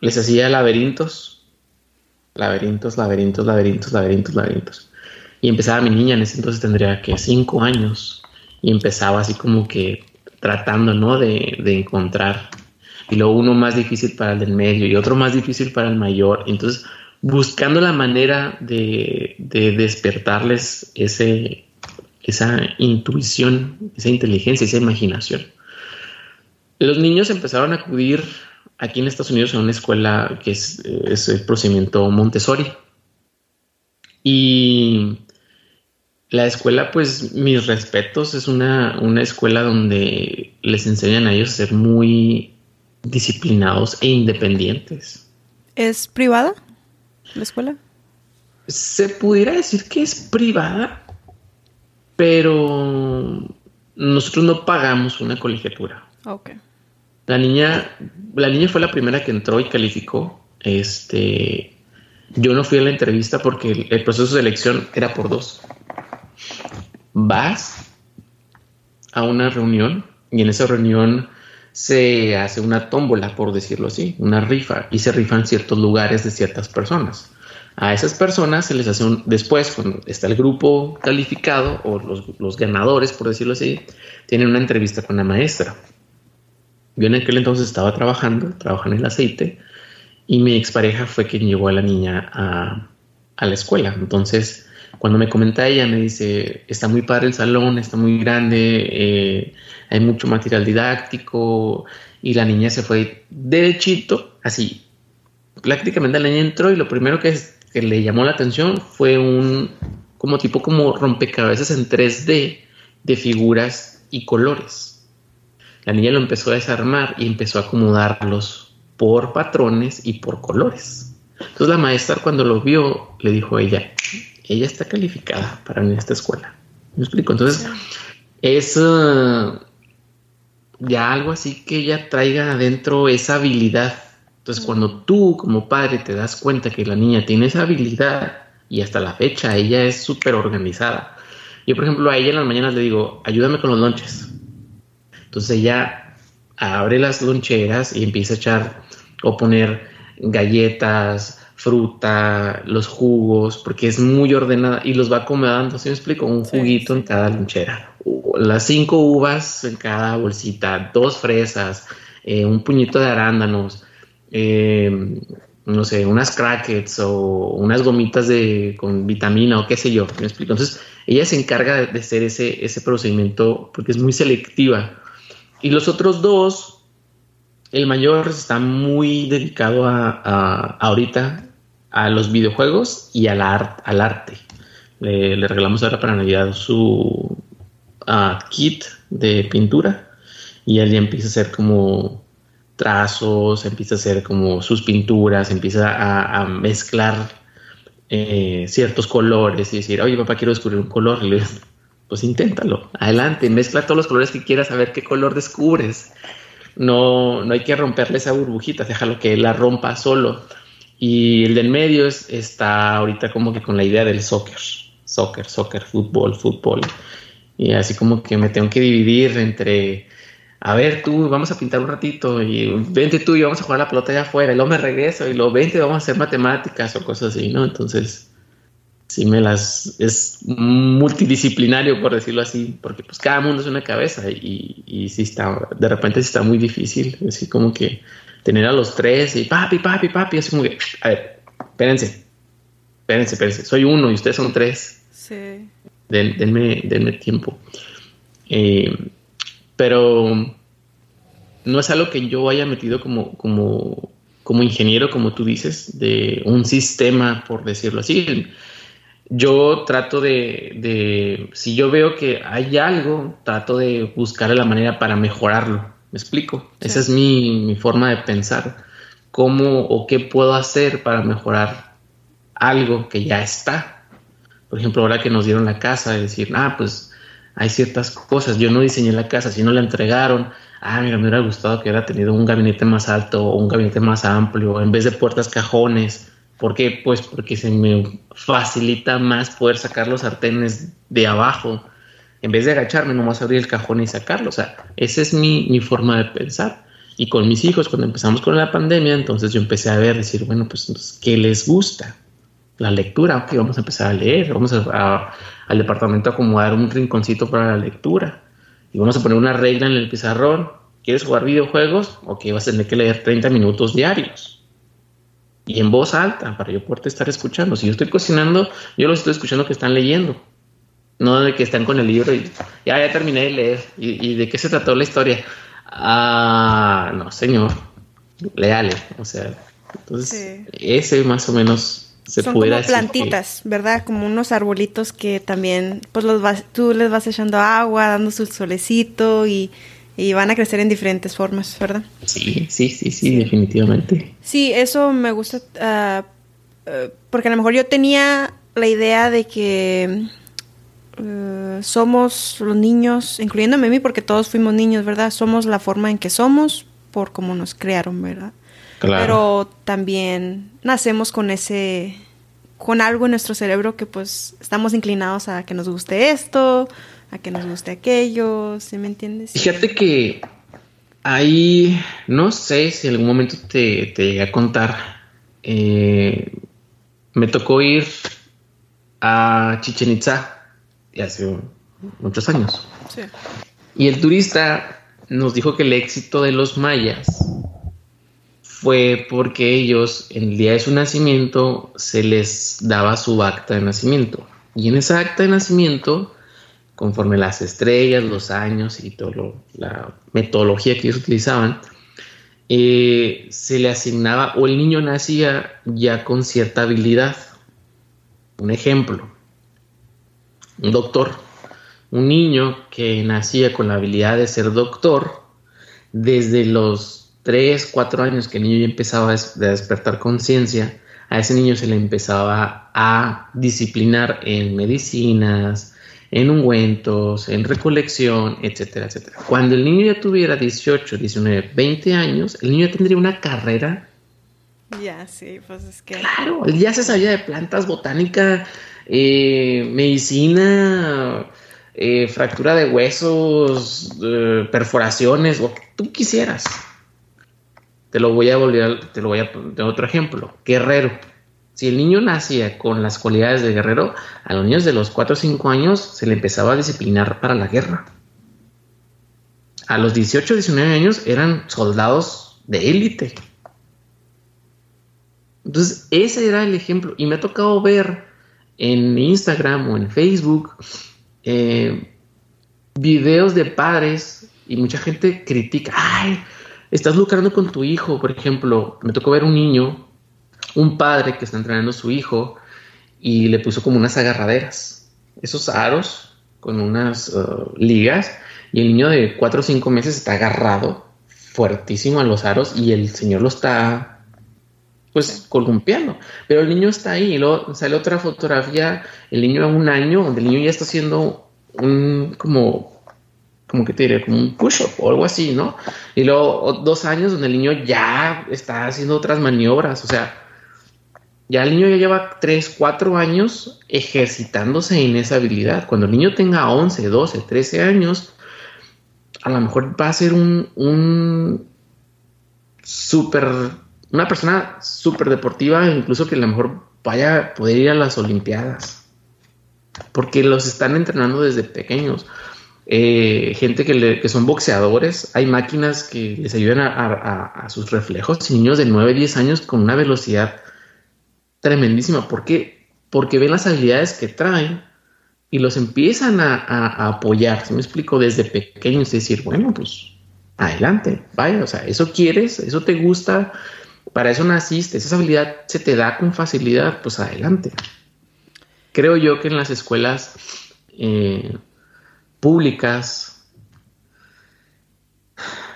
les hacía laberintos, laberintos, laberintos, laberintos, laberintos, laberintos. Y empezaba mi niña, en ese entonces tendría que cinco años, y empezaba así como que tratando, ¿no? De, de encontrar. Y luego uno más difícil para el del medio y otro más difícil para el mayor. Entonces, buscando la manera de, de despertarles ese, esa intuición, esa inteligencia, esa imaginación. Los niños empezaron a acudir aquí en Estados Unidos a una escuela que es, el procedimiento Montessori. Y la escuela, pues mis respetos, es una, una escuela donde les enseñan a ellos a ser muy disciplinados e independientes. ¿Es privada la escuela? Se pudiera decir que es privada, pero nosotros no pagamos una colegiatura. Ok. La niña, la niña fue la primera que entró y calificó. Este, yo no fui a la entrevista porque el, proceso de selección era por dos. Vas a una reunión y en esa reunión se hace una tómbola, por decirlo así, una rifa, y se rifan ciertos lugares de ciertas personas. A esas personas se les hace un, después, cuando está el grupo calificado o los, los ganadores, por decirlo así, tienen una entrevista con la maestra. Yo en aquel entonces estaba trabajando, trabajando en el aceite, y mi expareja fue quien llevó a la niña a, la escuela. Entonces, cuando me comenta ella, me dice, está muy padre el salón, está muy grande, eh, hay mucho material didáctico, y la niña se fue derechito, así. Prácticamente la niña entró y lo primero que, que le llamó la atención fue un, como tipo como rompecabezas en 3D de figuras y colores. La niña lo empezó a desarmar y empezó a acomodarlos por patrones y por colores. Entonces la maestra cuando lo vio le dijo a ella, ella está calificada para ir a esta escuela. ¿Me explico? Entonces es uh, ya algo así que ella traiga adentro esa habilidad. Entonces cuando tú como padre te das cuenta que la niña tiene esa habilidad y hasta la fecha ella es súper organizada. Yo por ejemplo a ella en las mañanas le digo, ayúdame con los lonches. Entonces ella abre las loncheras y empieza a echar o poner galletas, fruta, los jugos, porque es muy ordenada y los va acomodando. ¿Sí me explico? Un juguito en cada lonchera, las cinco uvas en cada bolsita, dos fresas, eh, un puñito de arándanos, eh, no sé, unas crackets o unas gomitas de, con vitamina o qué sé yo. ¿Me explico? Entonces, ella se encarga de, de hacer ese, ese procedimiento porque es muy selectiva. Y los otros dos, el mayor está muy dedicado a, a ahorita a los videojuegos y al, art, al arte. Le, le, regalamos ahora para Navidad su uh, kit de pintura y él ya empieza a hacer como trazos, empieza a hacer como sus pinturas, empieza a, mezclar eh, ciertos colores y decir, oye papá, quiero descubrir un color. Pues inténtalo, adelante, mezcla todos los colores que quieras, a ver qué color descubres. No, no hay que romperle esa burbujita, déjalo que la rompa solo. Y el del medio es, está ahorita como que con la idea del soccer, soccer, soccer, fútbol, fútbol. Y así como que me tengo que dividir entre, a ver tú, vamos a pintar un ratito y vente tú y vamos a jugar la pelota allá afuera y luego me regreso y luego vente, vamos a hacer matemáticas o cosas así, ¿no? Entonces, sí me las, es multidisciplinario por decirlo así, porque pues cada mundo es una cabeza y, y sí está, de repente sí está muy difícil, así como que tener a los tres y papi, papi, papi, así como que, a ver, espérense, espérense, espérense, soy uno y ustedes son tres. Sí. Den, denme, denme, tiempo. Eh, pero no es algo que yo haya metido como, como, como ingeniero, como tú dices, de un sistema, por decirlo así. Yo trato de, de, si yo veo que hay algo, trato de buscar la manera para mejorarlo. ¿Me explico? Sí. Esa es mi, mi, forma de pensar. ¿Cómo o qué puedo hacer para mejorar algo que ya está? Por ejemplo, ahora que nos dieron la casa, de decir, ah, pues hay ciertas cosas. Yo no diseñé la casa, si no la entregaron. Ah, mira, me hubiera gustado que hubiera tenido un gabinete más alto o un gabinete más amplio, en vez de puertas cajones. ¿Por qué? Pues porque se me facilita más poder sacar los sartenes de abajo en vez de agacharme, nomás abrir el cajón y sacarlo. O sea, esa es mi, mi forma de pensar. Y con mis hijos, cuando empezamos con la pandemia, entonces yo empecé a ver, decir, bueno, pues, ¿qué les gusta? La lectura, ok, vamos a empezar a leer, vamos a, al departamento a acomodar un rinconcito para la lectura. Y vamos a poner una regla en el pizarrón. ¿Quieres jugar videojuegos? Ok, vas a tener que leer 30 minutos diarios. Y en voz alta, para yo poder estar escuchando. Si yo estoy cocinando, yo los estoy escuchando que están leyendo. No de que están con el libro y ya, ya terminé de leer. ¿Y, de qué se trató la historia? Ah, no, señor. Leale. O sea, entonces, ese más o menos se Son como plantitas, ¿verdad? Como unos arbolitos que también, pues los vas, tú les vas echando agua, dando su solecito y, van a crecer en diferentes formas, ¿verdad? Sí, sí, sí, sí, definitivamente. Sí, eso me gusta, uh, uh, porque a lo mejor yo tenía la idea de que uh, somos los niños, incluyéndome a mí, porque todos fuimos niños, ¿verdad? Somos la forma en que somos por cómo nos crearon, ¿verdad? Pero también nacemos con ese, con algo en nuestro cerebro que pues estamos inclinados a que nos guste esto, a que nos guste aquello, ¿sí me entiendes? Fíjate que ahí, no sé si en algún momento te, te llegué a contar, eh, me tocó ir a Chichen Itza hace muchos años. Sí. Y el turista nos dijo que el éxito de los mayas fue porque ellos, en el día de su nacimiento, se les daba su acta de nacimiento. Y en esa acta de nacimiento, conforme las estrellas, los años y toda la metodología que ellos utilizaban, eh, se le asignaba o el niño nacía ya con cierta habilidad. Un ejemplo, un doctor, un niño que nacía con la habilidad de ser doctor, desde los tres, cuatro años que el niño ya empezaba a despertar conciencia, a ese niño se le empezaba a disciplinar en medicinas, en ungüentos, en recolección, etcétera, etcétera. Cuando el niño ya tuviera 18, 19, 20 años, el niño tendría una carrera. Ya, sí, pues es que. Claro, ya se sabía de plantas, botánica, eh, medicina, eh, fractura de huesos, eh, perforaciones, lo que tú quisieras. Te lo voy a volver, te lo voy a poner otro ejemplo. Guerrero. Si el niño nacía con las cualidades de guerrero, a los niños de los 4 o 5 años se le empezaba a disciplinar para la guerra. A los 18 o 19 años eran soldados de élite. Entonces, ese era el ejemplo. Y me ha tocado ver en Instagram o en Facebook eh, videos de padres y mucha gente critica, ay, estás lucrando con tu hijo, por ejemplo, me tocó ver un niño, un padre que está entrenando a su hijo y le puso como unas agarraderas, esos aros con unas uh, ligas y el niño de cuatro o cinco meses está agarrado fuertísimo a los aros y el señor lo está pues columpiando, pero el niño está ahí y luego sale otra fotografía, el niño a un año, donde el niño ya está haciendo un como como que te diré, como un push-up o algo así, ¿no? Y luego dos años donde el niño ya está haciendo otras maniobras, o sea, ya el niño ya lleva tres, cuatro años ejercitándose en esa habilidad. Cuando el niño tenga 11, 12, 13 años, a lo mejor va a ser un, súper, una persona súper deportiva, incluso que a lo mejor vaya a poder ir a las Olimpiadas, porque los están entrenando desde pequeños. Eh, gente que, son boxeadores, hay máquinas que les ayudan a, sus reflejos, niños de 9, 10 años con una velocidad tremendísima. ¿Por qué? Porque ven las habilidades que traen y los empiezan a, apoyar. Si me explico, desde pequeños, decir, bueno, pues adelante, vaya, o sea, eso quieres, eso te gusta, para eso naciste, esa habilidad se te da con facilidad, pues adelante. Creo yo que en las escuelas eh, públicas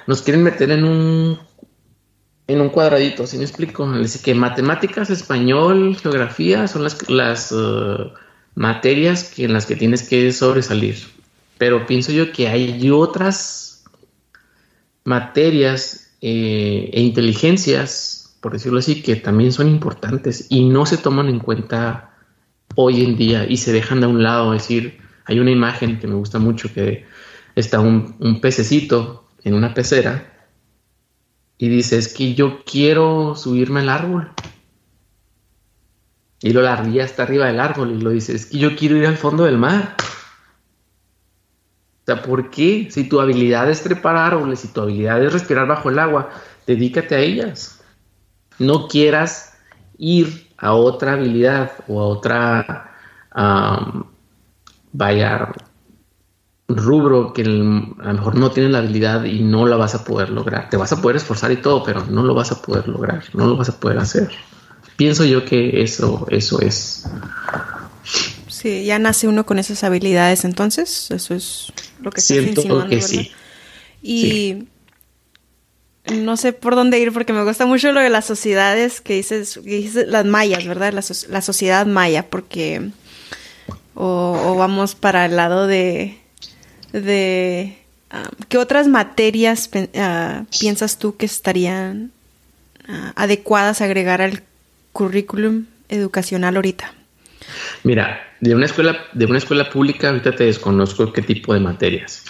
nos quieren meter en un en un cuadradito, si me explico? Dice que matemáticas, español, geografía son las, las uh, materias que, en las que tienes que sobresalir. Pero pienso yo que hay otras materias eh, e inteligencias, por decirlo así, que también son importantes y no se toman en cuenta hoy en día y se dejan de un lado, decir, hay una imagen que me gusta mucho que está un, pececito en una pecera y dice, es que yo quiero subirme al árbol. Y lo la ardilla está arriba del árbol y lo dice, es que yo quiero ir al fondo del mar. O sea, ¿por qué? Si tu habilidad es trepar árboles, si tu habilidad es respirar bajo el agua, dedícate a ellas. No quieras ir a otra habilidad o a otra, vaya, rubro que a lo mejor no tienes la habilidad y no la vas a poder lograr. Te vas a poder esforzar y todo, pero no lo vas a poder lograr, no lo vas a poder hacer. Pienso yo que eso, eso es. Sí, ya nace uno con esas habilidades, entonces, eso es lo que Siento que sí. Y no sé por dónde ir porque me gusta mucho lo de las sociedades que dices, las mayas, ¿verdad? La, la sociedad maya, porque o, vamos para el lado de, de um, ¿qué otras materias uh, piensas tú que estarían uh, adecuadas a agregar al currículum educacional ahorita? Mira, de una escuela, de una escuela pública ahorita te desconozco qué tipo de materias.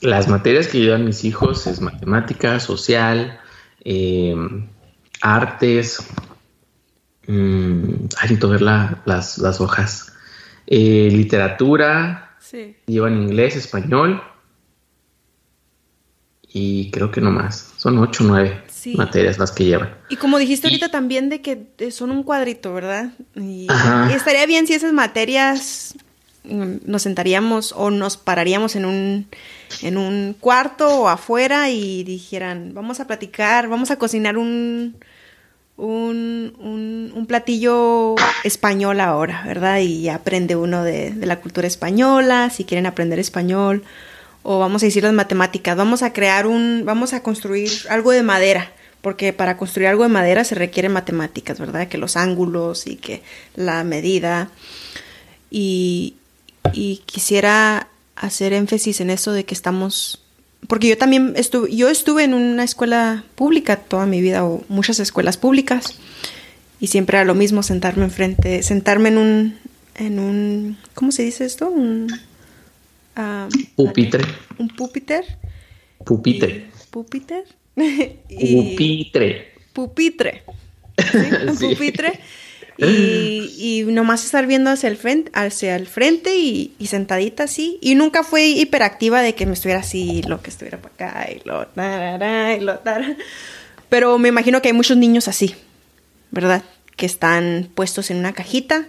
Las materias que llevan mis hijos es matemática, social, eh, artes. Mmm, necesito ver las, las, hojas. Eh, literatura. Sí. Llevan inglés, español. Y creo que no más. Son ocho o nueve materias las que llevan. Y como dijiste ahorita también de que son un cuadrito, ¿verdad? y estaría bien si esas materias mm, nos sentaríamos o nos pararíamos en un en un cuarto o afuera y dijeran, vamos a platicar, vamos a cocinar un, un, un, platillo español ahora, ¿verdad? Y aprende uno de, de, la cultura española, si quieren aprender español, o vamos a decir las matemáticas, vamos a crear un, vamos a construir algo de madera, porque para construir algo de madera se requieren matemáticas, ¿verdad? Que los ángulos y que la medida. Y, y quisiera hacer énfasis en eso de que estamos porque yo también estuve yo estuve en una escuela pública toda mi vida o muchas escuelas públicas y siempre era lo mismo sentarme enfrente sentarme en un en un cómo se dice esto un uh, pupitre. un pupitre. Pupitre pupitre. pupitre. Pupitre un pupitre y, nomás estar viendo hacia el frente, hacia el frente y, sentadita así. Y nunca fue hiperactiva de que me estuviera así, lo que estuviera para acá y lo, y lo Pero me imagino que hay muchos niños así, ¿verdad? Que están puestos en una cajita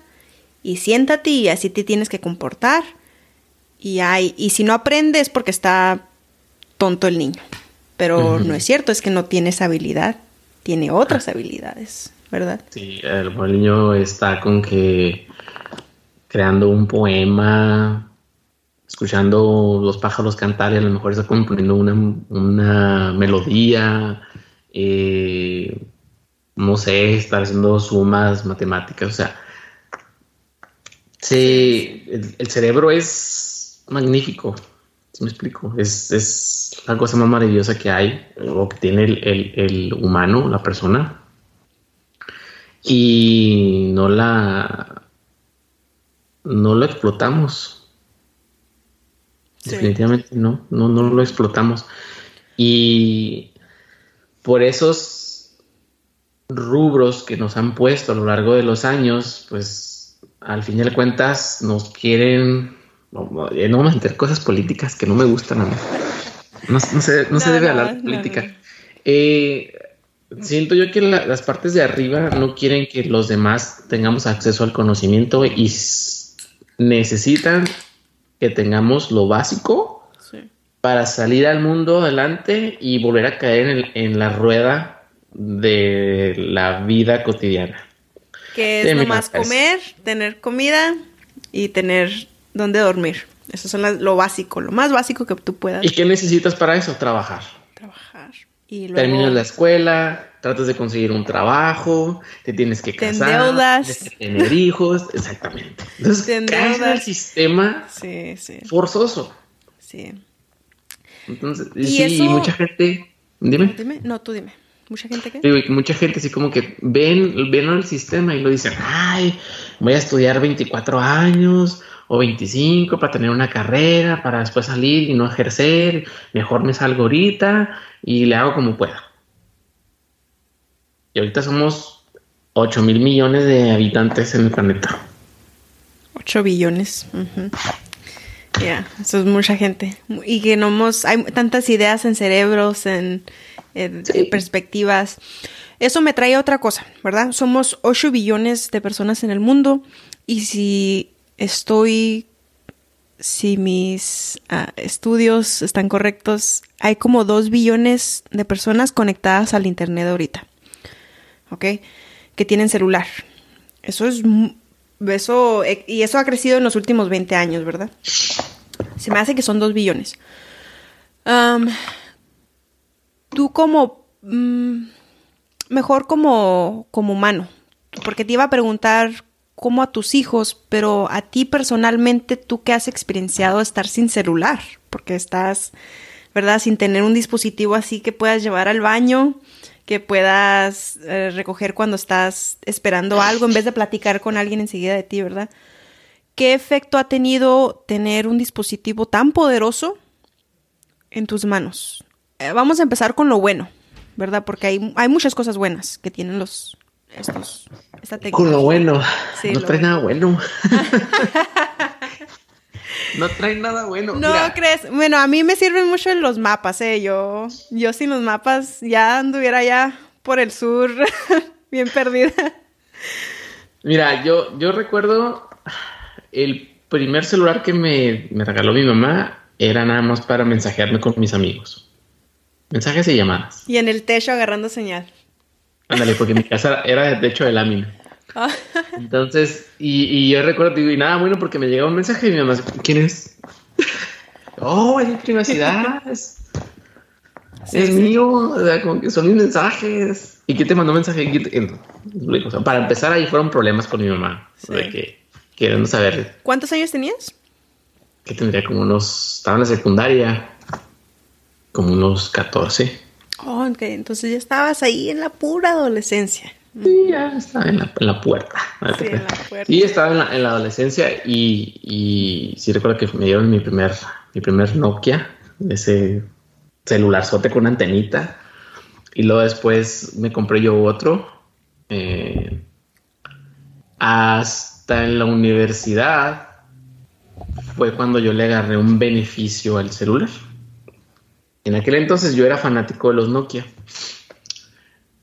y siéntate y así te tienes que comportar. Y, hay, y si no aprendes es porque está tonto el niño. Pero no es cierto, es que no tiene esa habilidad, tiene otras habilidades. ¿Verdad? Sí, el niño está con que creando un poema, escuchando los pájaros cantar y a lo mejor está componiendo una, melodía, eh, no sé, está haciendo sumas matemáticas, o sea, sí, el, cerebro es magnífico, si me explico, es, la cosa más maravillosa que hay, o que tiene el humano, la persona, y no la no lo explotamos. Definitivamente no, no, no lo explotamos. Y por esos rubros que nos han puesto a lo largo de los años, pues al fin de cuentas nos quieren, no, vamos a meter cosas políticas que no me gustan a mí. No, se, debe hablar de política. Eh, siento yo que las partes de arriba no quieren que los demás tengamos acceso al conocimiento y necesitan que tengamos lo básico para salir al mundo adelante y volver a caer en, la rueda de la vida cotidiana. Que es nomás comer, tener comida y tener donde dormir. Eso es lo básico, lo más básico que tú puedas. ¿Y qué necesitas para eso? Trabajar. Terminas la escuela, tratas de conseguir un trabajo, te tienes que casar, tienes que tener hijos, exactamente. Entonces, caes en el sistema forzoso. Sí. Entonces, ¿Y sí, y mucha gente, dime. No, tú dime. ¿Mucha gente qué? Digo, mucha gente así como que ven, ven el sistema y lo dicen, ay, voy a estudiar 24 años o 25 para tener una carrera, para después salir y no ejercer, mejor me salgo ahorita y le hago como pueda. Y ahorita somos 8 mil millones de habitantes en el planeta. 8 billones. Ya, eso es mucha gente. Y que no hemos, hay tantas ideas en cerebros, en, en perspectivas. Eso me trae a otra cosa, ¿verdad? Somos 8 billones de personas en el mundo y si estoy, si mis uh, estudios están correctos, hay como 2 billones de personas conectadas al Internet ahorita, ¿ok? Que tienen celular. Eso es, eso, y eso ha crecido en los últimos 20 años, ¿verdad? Se me hace que son 2 billones. Tú como... Um, mejor como, como humano, porque te iba a preguntar cómo a tus hijos, pero a ti personalmente, tú que has experienciado estar sin celular, porque estás, ¿verdad? Sin tener un dispositivo así que puedas llevar al baño, que puedas eh, recoger cuando estás esperando algo en vez de platicar con alguien enseguida de ti, ¿verdad? ¿Qué efecto ha tenido tener un dispositivo tan poderoso en tus manos? Eh, vamos a empezar con lo bueno. ¿verdad? Porque hay, hay muchas cosas buenas que tienen los estos esta Con lo bueno. no trae nada bueno. no trae nada bueno. No crees. Bueno, a mí me sirven mucho los mapas, eh. Yo, yo sin los mapas ya anduviera ya por el sur, bien perdida. Mira, yo, yo recuerdo el primer celular que me, me regaló mi mamá era nada más para mensajearme con mis amigos. Mensajes y llamadas. Y en el techo agarrando señal. Ándale, porque mi casa era de techo de lámina. Ah. Entonces, y, yo recuerdo, digo, y nada, bueno, porque me llegaba un mensaje y mi mamá, ¿quién es? oh, es privacidad. Es, mío, o sea, como que son mis mensajes. ¿Y quién te mandó mensaje? para empezar, ahí fueron problemas con mi mamá. De que queriendo saber. ¿Cuántos años tenías? Que tendría como unos. Estaba en la secundaria como unos 14. Oh, ok, entonces ya estabas ahí en la pura adolescencia. Sí, ya estaba en la, puerta. Sí, en la puerta. Sí, estaba en la, adolescencia y, y, sí recuerdo que me dieron mi primer, mi primer Nokia, ese celularzote con antenita. Y luego después me compré yo otro. Eh, hasta en la universidad fue cuando yo le agarré un beneficio al celular. En aquel entonces yo era fanático de los Nokia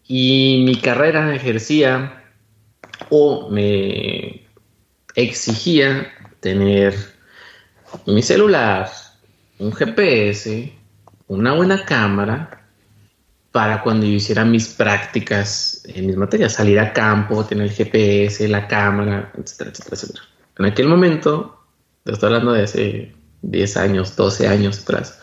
y mi carrera ejercía o me exigía tener mi celular, un GPS, una buena cámara para cuando yo hiciera mis prácticas en mis materias, salir a campo, tener el GPS, la cámara, etcétera, etcétera, etcétera. En aquel momento, te estoy hablando de hace 10 años, 12 años atrás,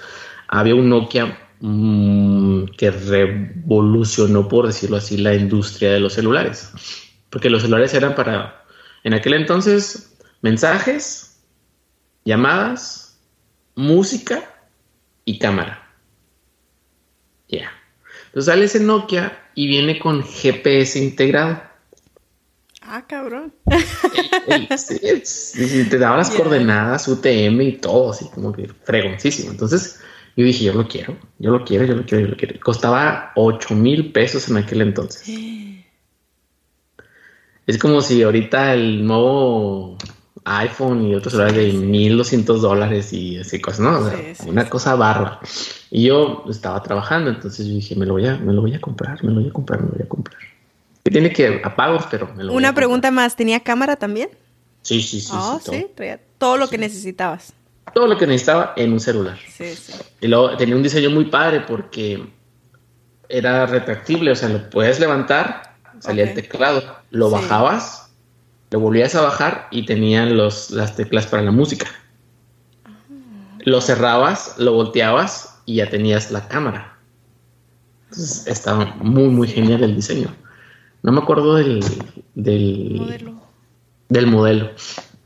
había un Nokia mm, que revolucionó, por decirlo así, la industria de los celulares. Porque los celulares eran para, en aquel entonces, mensajes, llamadas, música y cámara. Ya. Entonces sale ese Nokia y viene con GPS integrado. Ah, cabrón. te daba las coordenadas, UTM y todo, así como que fregoncísimo. Entonces, yo dije, yo lo quiero, yo lo quiero, yo lo quiero, yo lo quiero. Costaba 8 mil pesos en aquel entonces. Es como si ahorita el nuevo iPhone y otros celulares de 1200 dólares y así cosas, ¿no? una cosa barra. Y yo estaba trabajando, entonces yo dije, me lo voy a, me lo voy a comprar, me lo voy a comprar, me lo voy a comprar. Que tiene que apagos, pero me lo Una pregunta más, ¿tenía cámara también? Sí, sí, sí. Oh, sí, traía todo lo que necesitabas todo lo que necesitaba en un celular. Sí, sí. Y luego tenía un diseño muy padre porque era retractible, o sea, lo puedes levantar, salía el teclado, lo bajabas, lo volvías a bajar y tenían los, las teclas para la música. Ah. Lo cerrabas, lo volteabas y ya tenías la cámara. Entonces estaba muy, muy genial el diseño. No me acuerdo del, del modelo. Del modelo.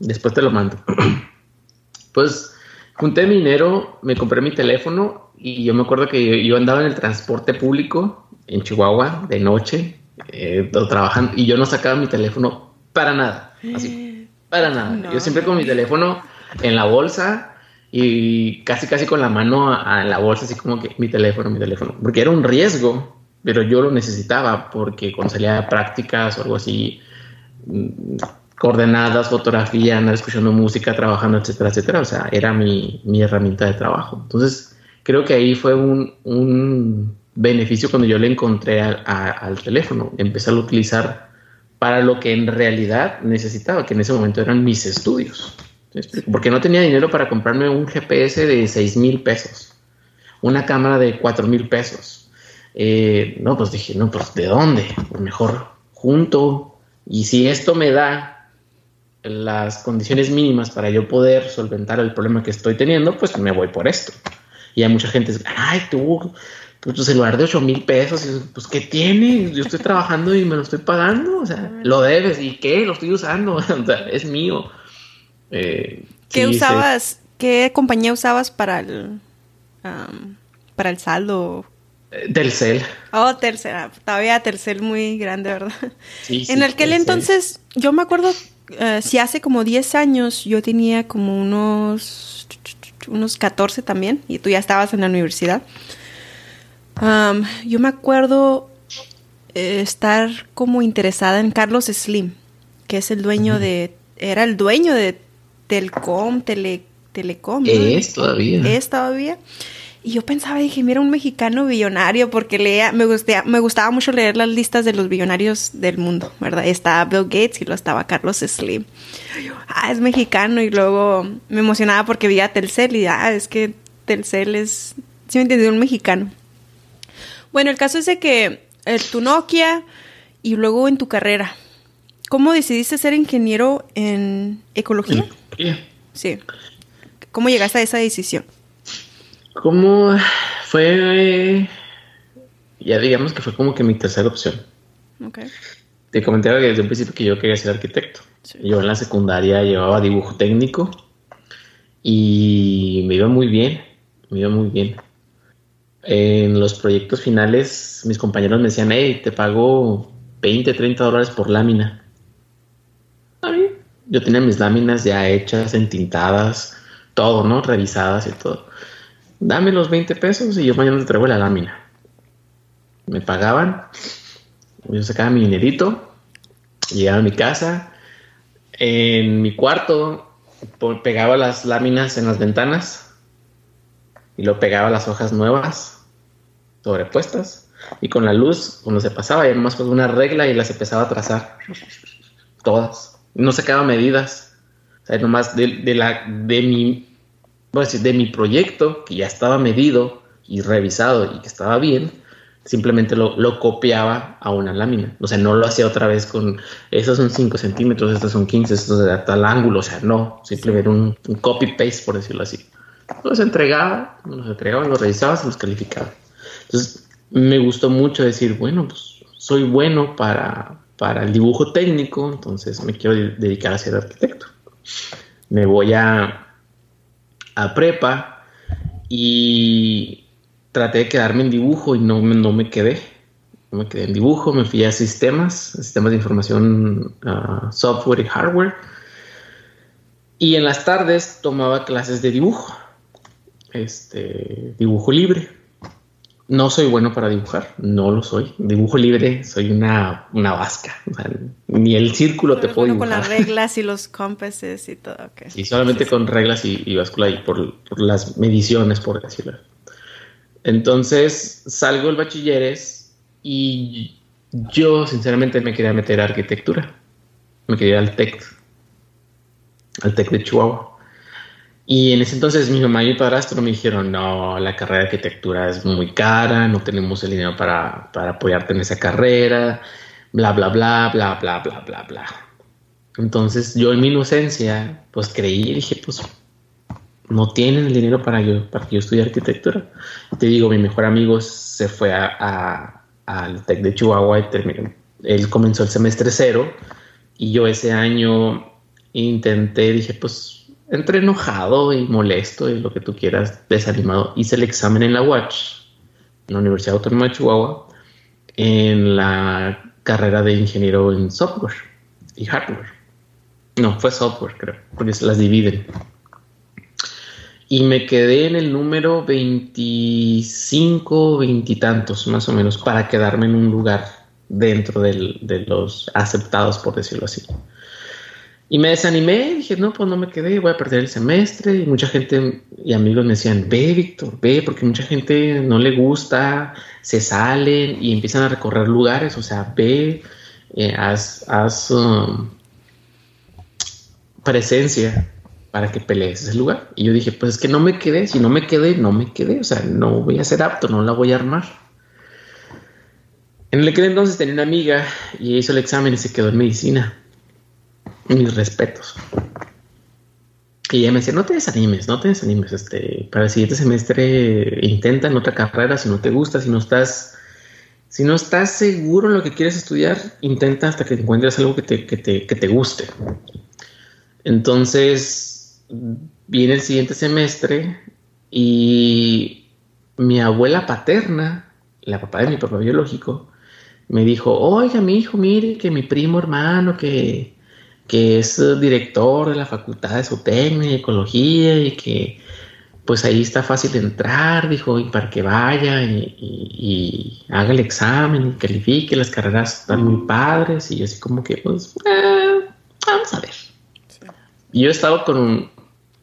Después te lo mando. pues junté mi dinero, me compré mi teléfono y yo me acuerdo que yo, andaba en el transporte público en Chihuahua de noche, eh, trabajando, y yo no sacaba mi teléfono para nada, así, para nada. Yo siempre con mi teléfono en la bolsa y casi casi con la mano en la bolsa, así como que mi teléfono, mi teléfono, porque era un riesgo pero yo lo necesitaba porque cuando salía a prácticas o algo así, mm, coordenadas, fotografía, andar escuchando música, trabajando, etcétera, etcétera. O sea, era mi, mi herramienta de trabajo. Entonces, creo que ahí fue un, un beneficio cuando yo le encontré al teléfono. Empecé a utilizar para lo que en realidad necesitaba, que en ese momento eran mis estudios. Porque no tenía dinero para comprarme un GPS de 6 mil pesos, una cámara de 4 mil pesos. Eh, no, pues dije, no, pues ¿de dónde? Pues mejor junto. Y si esto me da las condiciones mínimas para yo poder solventar el problema que estoy teniendo, pues me voy por esto. Y hay mucha gente, ay, tú, pues tu celular de 8 mil pesos, pues ¿qué tiene? Yo estoy trabajando y me lo estoy pagando, o sea, lo debes, ¿y qué? Lo estoy usando, o sea, es mío. Eh, ¿Qué usabas? ¿Qué compañía usabas para el, para el saldo? Eh, Telcel. Oh, Telcel. Ah, todavía Telcel muy grande, ¿verdad? Sí, en aquel entonces, yo me acuerdo, eh, si hace como 10 años, yo tenía como unos, unos 14 también, y tú ya estabas en la universidad. yo me acuerdo estar como interesada en Carlos Slim, que es el dueño de, era el dueño de Telcom, Tele, Telecom. Es todavía. Es todavía. Y yo pensaba, dije, mira, un mexicano billonario, porque leía, me, gustaba, me gustaba mucho leer las listas de los billonarios del mundo, ¿verdad? Estaba Bill Gates y luego estaba Carlos Slim. ah, es mexicano. Y luego me emocionaba porque vi a Telcel y, ah, es que Telcel es, sí me entendí, un mexicano. Bueno, el caso es de que eh, tu Nokia y luego en tu carrera, ¿cómo decidiste ser ingeniero en ecología? Sí. ¿Cómo llegaste a esa decisión? ¿Cómo fue? Ya digamos que fue como que mi tercera opción. Okay. Te comentaba desde un principio que yo quería ser arquitecto. Yo en la secundaria llevaba dibujo técnico y me iba muy bien, me iba muy bien. En los proyectos finales, mis compañeros me decían, hey, te pago 20, 30 dólares por lámina yo tenía mis láminas ya hechas, entintadas, todo, ¿no? Revisadas y todo. Dame los 20 pesos y yo mañana te traigo la lámina. Me pagaban, yo sacaba mi dinerito, llegaba a mi casa, en mi cuarto pegaba las láminas en las ventanas y lo pegaba las hojas nuevas sobrepuestas y con la luz cuando se pasaba ya nomás con una regla y las empezaba a trazar todas no sacaba medidas. O sea, nomás de, la, de mi, de mi proyecto, que ya estaba medido y revisado y que estaba bien, simplemente lo, copiaba a una lámina. O sea, no lo hacía otra vez con, esos son 5 centímetros, estos son 15, estos de tal ángulo. O sea, no, simplemente un, un copy-paste, por decirlo así. Los entregaba, los entregaba, los revisaba, se los calificaba. Entonces, me gustó mucho decir, bueno, pues soy bueno para, para el dibujo técnico, entonces me quiero dedicar a ser arquitecto. Me voy a, a prepa y traté de quedarme en dibujo y no, no me quedé. No me quedé en dibujo, me fui a sistemas, sistemas de información, uh, software y hardware. Y en las tardes tomaba clases de dibujo, este, dibujo libre no soy bueno para dibujar, no lo soy. Dibujo libre, soy una, una vasca. ni el círculo te puedo con las reglas y los compases y todo. Y solamente con reglas y, y báscula y por, las mediciones, por decirlo. Entonces salgo del bachilleres y yo sinceramente me quería meter a arquitectura. Me quería al TEC, al TEC de Chihuahua. Y en ese entonces mi mamá y mi padrastro me dijeron, no, la carrera de arquitectura es muy cara, no tenemos el dinero para, apoyarte en esa carrera, bla, bla, bla, bla, bla, bla, bla, bla. Entonces yo en mi inocencia, pues creí y dije, pues no tienen el dinero para, yo, para que yo estudie arquitectura. Te digo, mi mejor amigo se fue a, al TEC de Chihuahua y terminó. Él comenzó el semestre cero y yo ese año intenté, dije, pues entre enojado y molesto y lo que tú quieras, desanimado, hice el examen en la Watch, en la Universidad Autónoma de Chihuahua, en la carrera de ingeniero en software y hardware. No, fue software, creo, porque se las dividen. y me quedé en el número 25, veintitantos más o menos, para quedarme en un lugar dentro de los aceptados, por decirlo así. Y me desanimé, dije, no, pues no me quedé, voy a perder el semestre. Y mucha gente y amigos me decían, ve, Víctor, ve, porque mucha gente no le gusta, se salen y empiezan a recorrer lugares, o sea, ve, eh, haz, um, presencia para que pelees ese lugar. Y yo dije, pues es que no me quedé, si no me quedé, no me quedé, o sea, no voy a ser apto, no la voy a armar. En el que entonces tenía una amiga y hizo el examen y se quedó en medicina mis respetos. Y ella me decía, no te desanimes, no te desanimes, este, para el siguiente semestre intenta en otra carrera, si no te gusta, si no estás, si no estás seguro en lo que quieres estudiar, intenta hasta que encuentres algo que te, que te, que te guste. Entonces, viene el siguiente semestre y mi abuela paterna, la papá de mi papá biológico, me dijo, oiga, mi hijo, mire que mi primo hermano, que que es director de la Facultad de Zootecnia y Ecología y que pues ahí está fácil de entrar, dijo, y para que vaya y, haga el examen y califique, las carreras están muy padres y así como que pues eh, vamos a ver. Y yo estaba con un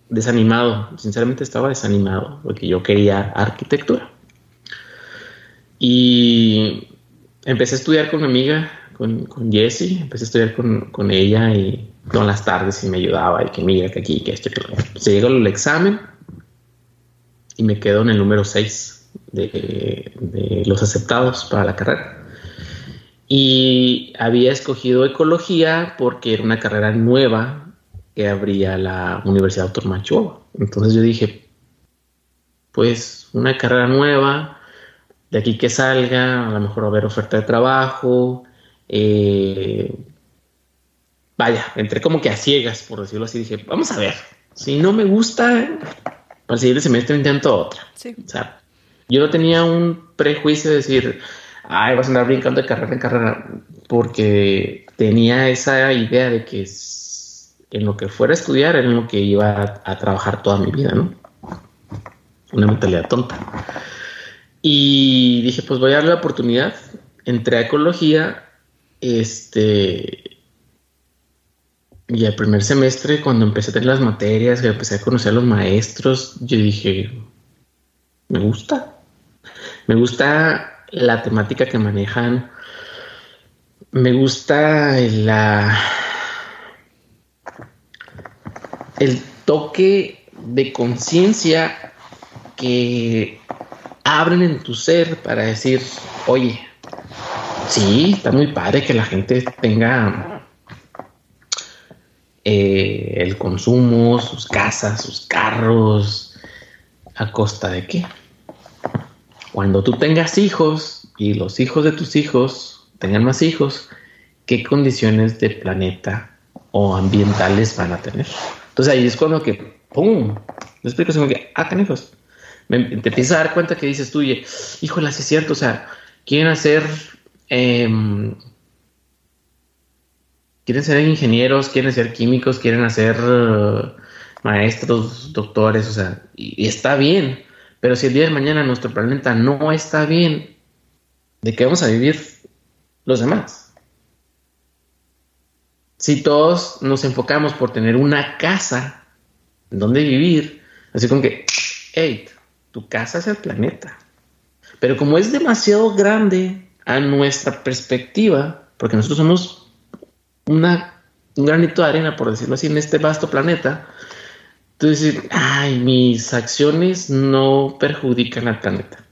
desanimado, sinceramente estaba desanimado porque yo quería arquitectura. Y empecé a estudiar con mi amiga con, con Jessie, empecé a estudiar con, con, ella y todas las tardes y me ayudaba y que mira, que aquí, que esto, que Se llegó el examen y me quedo en el número 6 de, de los aceptados para la carrera. Y había escogido ecología porque era una carrera nueva que abría la Universidad Autónoma de. Entonces yo dije, pues una carrera nueva, de aquí que salga, a lo mejor va a haber oferta de trabajo, eh, vaya, entré como que a ciegas, por decirlo así. Dije, vamos a ver, si no me gusta, para el siguiente semestre intento otra. O sea, yo no tenía un prejuicio de decir, ay, vas a andar brincando de carrera en carrera, porque tenía esa idea de que en lo que fuera a estudiar era en lo que iba a, a trabajar toda mi vida, ¿no? Una mentalidad tonta. Y dije, pues voy a darle la oportunidad. Entré a ecología este. Y el primer semestre, cuando empecé a tener las materias, que empecé a conocer a los maestros, yo dije, me gusta. Me gusta la temática que manejan. Me gusta la. El toque de conciencia que abren en tu ser para decir, oye, Sí, está muy padre que la gente tenga eh, el consumo, sus casas, sus carros, a costa de qué. Cuando tú tengas hijos y los hijos de tus hijos tengan más hijos, ¿qué condiciones de planeta o ambientales van a tener? Entonces ahí es cuando que, ¡pum! La explicación que, ah, hijos. te empiezas a dar cuenta que dices tú, híjole, es cierto, o sea, quieren hacer Em, quieren ser ingenieros, quieren ser químicos, quieren hacer uh, maestros, doctores, o sea, y, está bien, pero si el día de mañana nuestro planeta no está bien, ¿de qué vamos a vivir los demás? Si todos nos enfocamos por tener una casa donde vivir, así como que, hey, tu casa es el planeta. Pero como es demasiado grande a nuestra perspectiva, porque nosotros somos una, un granito de arena, por decirlo así, en este vasto planeta, entonces, ay, mis acciones no perjudican al planeta.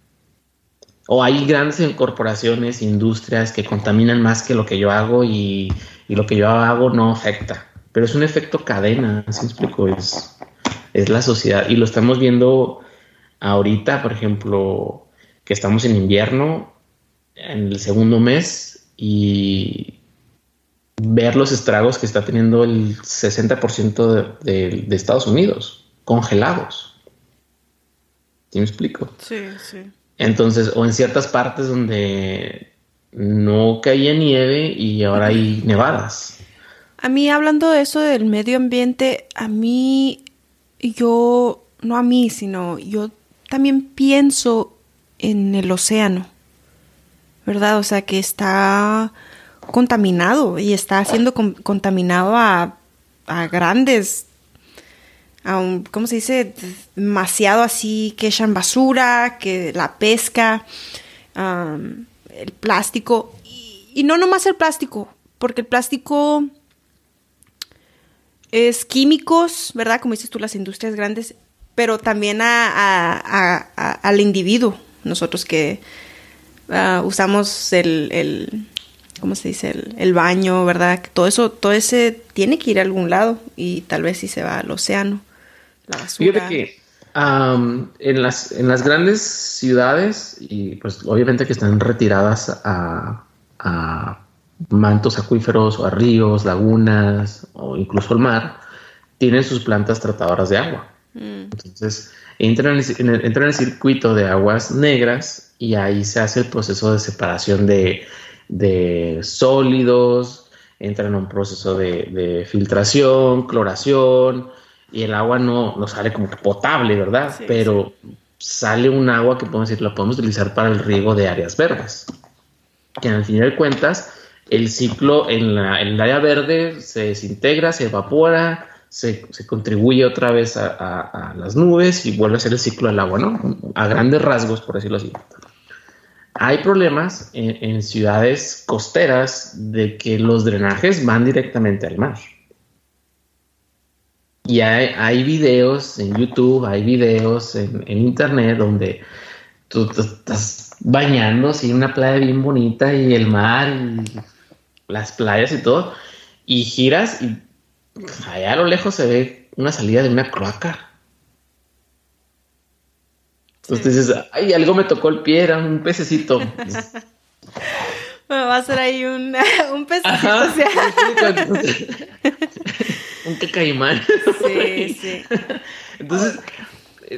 O hay grandes corporaciones, industrias que contaminan más que lo que yo hago y, lo que yo hago no afecta. Pero es un efecto cadena, así explico, es, es la sociedad. Y lo estamos viendo ahorita, por ejemplo, que estamos en invierno, en el segundo mes y ver los estragos que está teniendo el 60% de, de, Estados Unidos, congelados. ¿Sí me explico? Sí, sí. Entonces, o en ciertas partes donde no caía nieve y ahora hay nevadas. A mí, hablando de eso del medio ambiente, a mí yo no a mí, sino yo también pienso en el océano, ¿verdad? O sea, que está contaminado y está siendo contaminado a, grandes, a un, ¿cómo se dice? Demasiado así, que echan basura, que la pesca, el plástico, y, y no nomás el plástico, porque el plástico es químicos, ¿verdad? Como dices tú, las industrias grandes, pero también al individuo, nosotros que ah, usamos el, el, ¿cómo se dice? El, baño, ¿verdad? Todo eso, todo ese tiene que ir a algún lado y tal vez si se va al océano, la basura. Fíjate que en, las, en las grandes ciudades, y pues obviamente que están retiradas a mantos acuíferos o a ríos, lagunas o incluso el mar, tienen sus plantas tratadoras de agua. Mm. Entonces, entran en, el, en el circuito de aguas negras y ahí se hace el proceso de separación de, sólidos, entran en un proceso de, filtración, cloración, y el agua no, no sale como potable, ¿verdad? Pero sale un agua que podemos decir, la podemos utilizar para el riego de áreas verdes. Que al fin de cuentas el ciclo en, la, el área verde se desintegra, se evapora, se, contribuye otra vez a, las nubes y vuelve a ser el ciclo del agua, ¿no? A grandes rasgos, por decirlo así. Hay problemas en, ciudades costeras de que los drenajes van directamente al mar. Y hay, videos en YouTube, hay videos en, Internet donde tú, tú, estás bañando así una playa bien bonita y el mar y las playas y todo, y giras y allá a lo lejos se ve una salida de una cloaca. Entonces dices, ay, algo me tocó el pie, era un pececito. va a ser ahí un, un pececito. un cacaimán. Sí, sí. Entonces,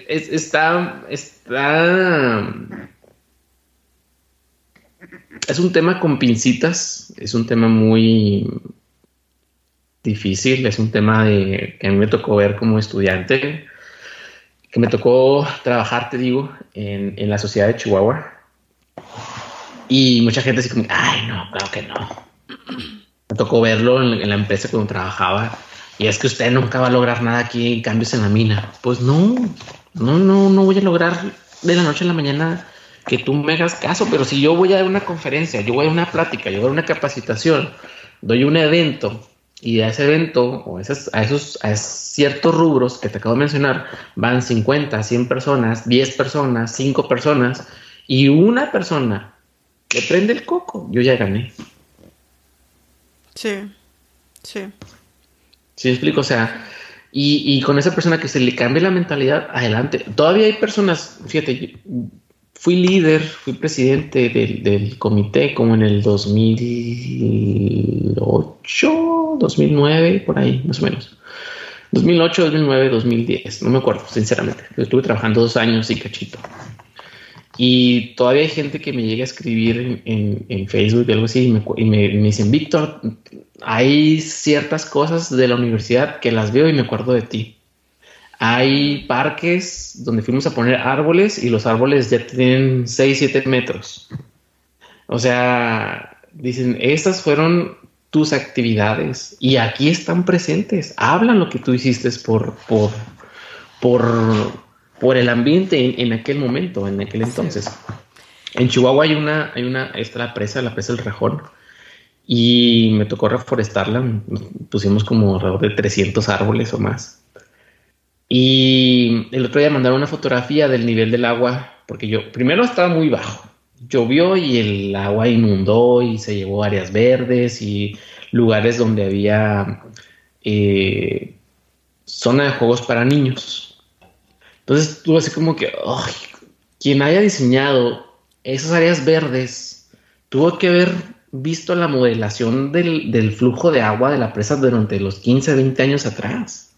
está, está es un tema con pincitas, es un tema muy difícil, es un tema de, que a mí me tocó ver como estudiante, que me tocó trabajar, te digo, en, la sociedad de Chihuahua. Y mucha gente dice como, ay, no, claro que no. Me tocó verlo en, en la empresa cuando trabajaba. Y es que usted nunca va a lograr nada aquí, cambios en la mina. Pues no, no, no, no voy a lograr de la noche a la mañana que tú me hagas caso, pero si yo voy a dar una conferencia, yo voy a una plática, yo voy a una capacitación, doy un evento y a ese evento o a esos, a esos ciertos rubros que te acabo de mencionar van 50, 100 personas, 10 personas, 5 personas y una persona que prende el coco, yo ya gané. Sí, sí. Sí, explico, o sea, y, y, con esa persona que se le cambie la mentalidad, adelante. Todavía hay personas, fíjate, fui líder, fui presidente del, comité como en el 2008, 2009, por ahí, más o menos. 2008, 2009, 2010, no me acuerdo, sinceramente. estuve trabajando dos años y cachito. Y todavía hay gente que me llega a escribir en, Facebook y algo así y, me, y me, dicen, Víctor, hay ciertas cosas de la universidad que las veo y me acuerdo de ti. Hay parques donde fuimos a poner árboles y los árboles ya tienen 6, 7 metros. O sea, dicen, estas fueron tus actividades y aquí están presentes. Hablan lo que tú hiciste por, por, por, por el ambiente en, aquel momento, en aquel entonces. En Chihuahua hay una, hay una, está la presa, la presa del Rajón, y me tocó reforestarla. Pusimos como alrededor de 300 árboles o más. Y el otro día mandaron una fotografía del nivel del agua, porque yo primero estaba muy bajo. Llovió y el agua inundó y se llevó áreas verdes y lugares donde había eh, zona de juegos para niños. Entonces tuvo así como que, quien haya diseñado esas áreas verdes tuvo que haber visto la modelación del, del flujo de agua de la presa durante los 15, 20 años atrás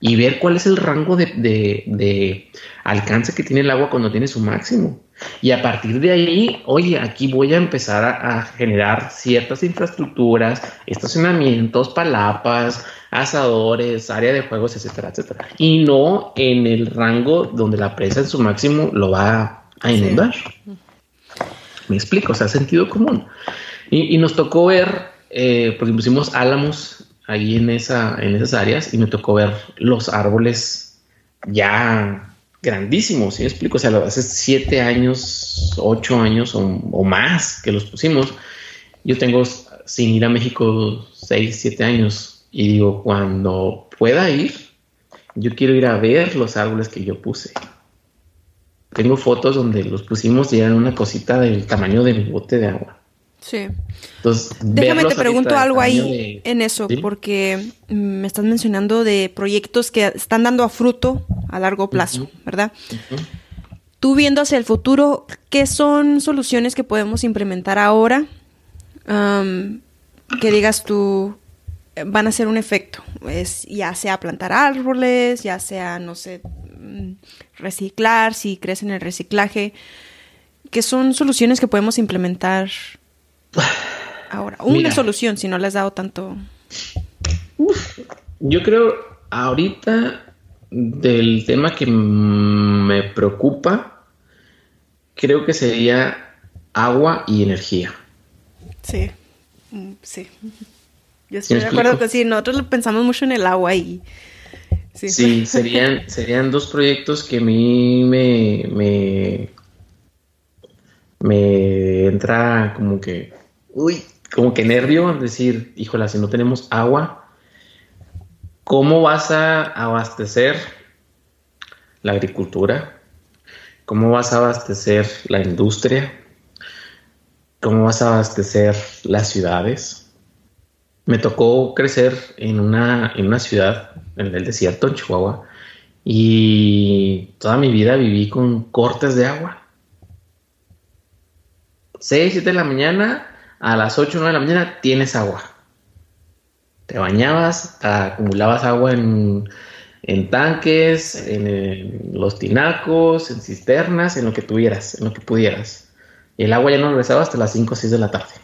y ver cuál es el rango de, alcance que tiene el agua cuando tiene su máximo. Y a partir de ahí, oye, aquí voy a empezar a, generar ciertas infraestructuras, estacionamientos, palapas, asadores, área de juegos, etcétera, etcétera. Y no en el rango donde la presa en su máximo lo va a inundar. Me explico, o sea, sentido común. Y, nos tocó ver, eh, porque pusimos álamos ahí en, esa, en esas áreas y me tocó ver los árboles ya grandísimos, ¿sí me explico? O sea, hace siete años, ocho años o, más que los pusimos. Yo tengo sin ir a México seis, siete años y digo, cuando pueda ir, yo quiero ir a ver los árboles que yo puse. Tengo fotos donde los pusimos y eran una cosita del tamaño de mi bote de agua. Sí. Entonces, Déjame te pregunto algo ahí en eso, porque me estás mencionando de proyectos que están dando a fruto a largo plazo, ¿verdad? Tú viendo hacia el futuro, ¿qué son soluciones que podemos implementar ahora? que digas tú, van a ser un efecto. Es, ya sea plantar árboles, ya sea, no sé, mm, reciclar, si crees en el reciclaje. ¿Qué son soluciones que podemos implementar Ahora, una solución si no le has dado tanto. yo creo ahorita del tema que me preocupa, creo que sería agua y energía. Sí, mm, sí. Yo estoy de acuerdo que sí, nosotros pensamos mucho en el agua y... Sí, serían, serían dos proyectos que a mí me, me, me entra como que uy, como que nervio, decir, híjola, si no tenemos agua, ¿cómo vas a abastecer la agricultura? ¿Cómo vas a abastecer la industria? ¿Cómo vas a abastecer las ciudades? Me tocó crecer en una, en una ciudad, en el desierto, en Chihuahua, y toda mi vida viví con cortes de agua. 6, 7 de la mañana, a las 8 o 9 de la mañana tienes agua. Te bañabas, acumulabas agua en, tanques, en, los tinacos, en cisternas, en lo que tuvieras, en lo que pudieras. Y el agua ya no regresaba hasta las 5 o 6 de la tarde.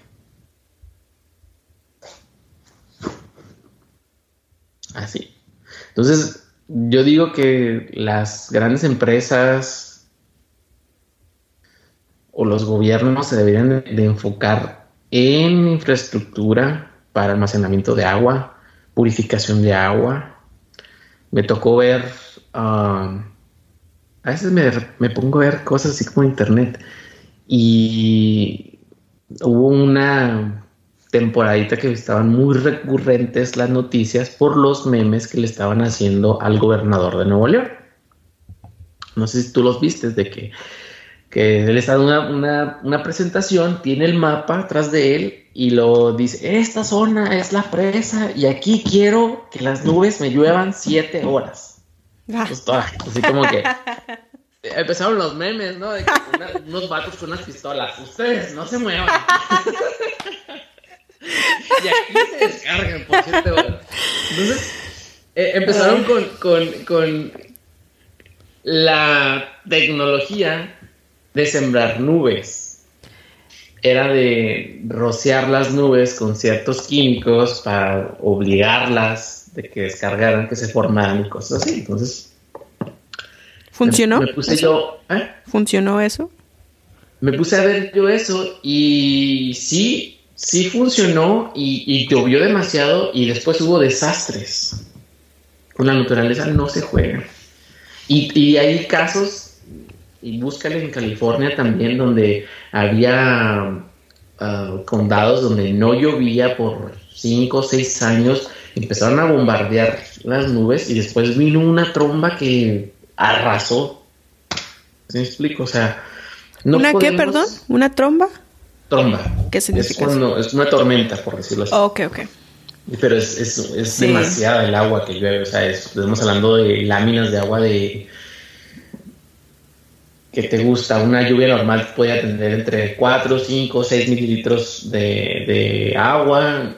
Así. Entonces, yo digo que las grandes empresas o los gobiernos se deberían de enfocar en infraestructura para almacenamiento de agua, purificación de agua. Me tocó ver, um, a veces me, pongo a ver cosas así como internet y hubo una temporadita que estaban muy recurrentes las noticias por los memes que le estaban haciendo al gobernador de Nuevo León. No sé si tú los viste, de que que él está dando una, presentación, tiene el mapa atrás de él y lo dice, esta zona es la presa y aquí quiero que las nubes me lluevan siete horas. Ah. Pues así como que empezaron los memes, ¿no? De que unos vatos con unas pistolas, ustedes no se muevan. y aquí se descargan por siete horas. Entonces, eh, empezaron con, con, con la tecnología de sembrar nubes. Era de rociar las nubes con ciertos químicos para obligarlas de que descargaran, que se formaran y cosas así. Entonces, ¿funcionó? Me, puse yo. ¿eh? ¿Funcionó eso? Me puse a ver yo eso y sí, sí funcionó y, y llovió demasiado y después hubo desastres. Con la naturaleza no se juega. Y, y hay casos y búscale en California también donde había ah, condados donde no llovía por cinco o seis años, empezaron a bombardear las nubes y después vino una tromba que arrasó. ¿Se me explico? O sea, no ¿Una qué, perdón? ¿Una tromba? Tromba. ¿Qué significa? Es, cuando, es una tormenta, por decirlo así. ok, ok. Pero es, es, es demasiada el agua que llueve, o sea, estamos hablando de láminas de agua de que te gusta. Una lluvia normal puede tener entre 4, 5, 6 mililitros de, agua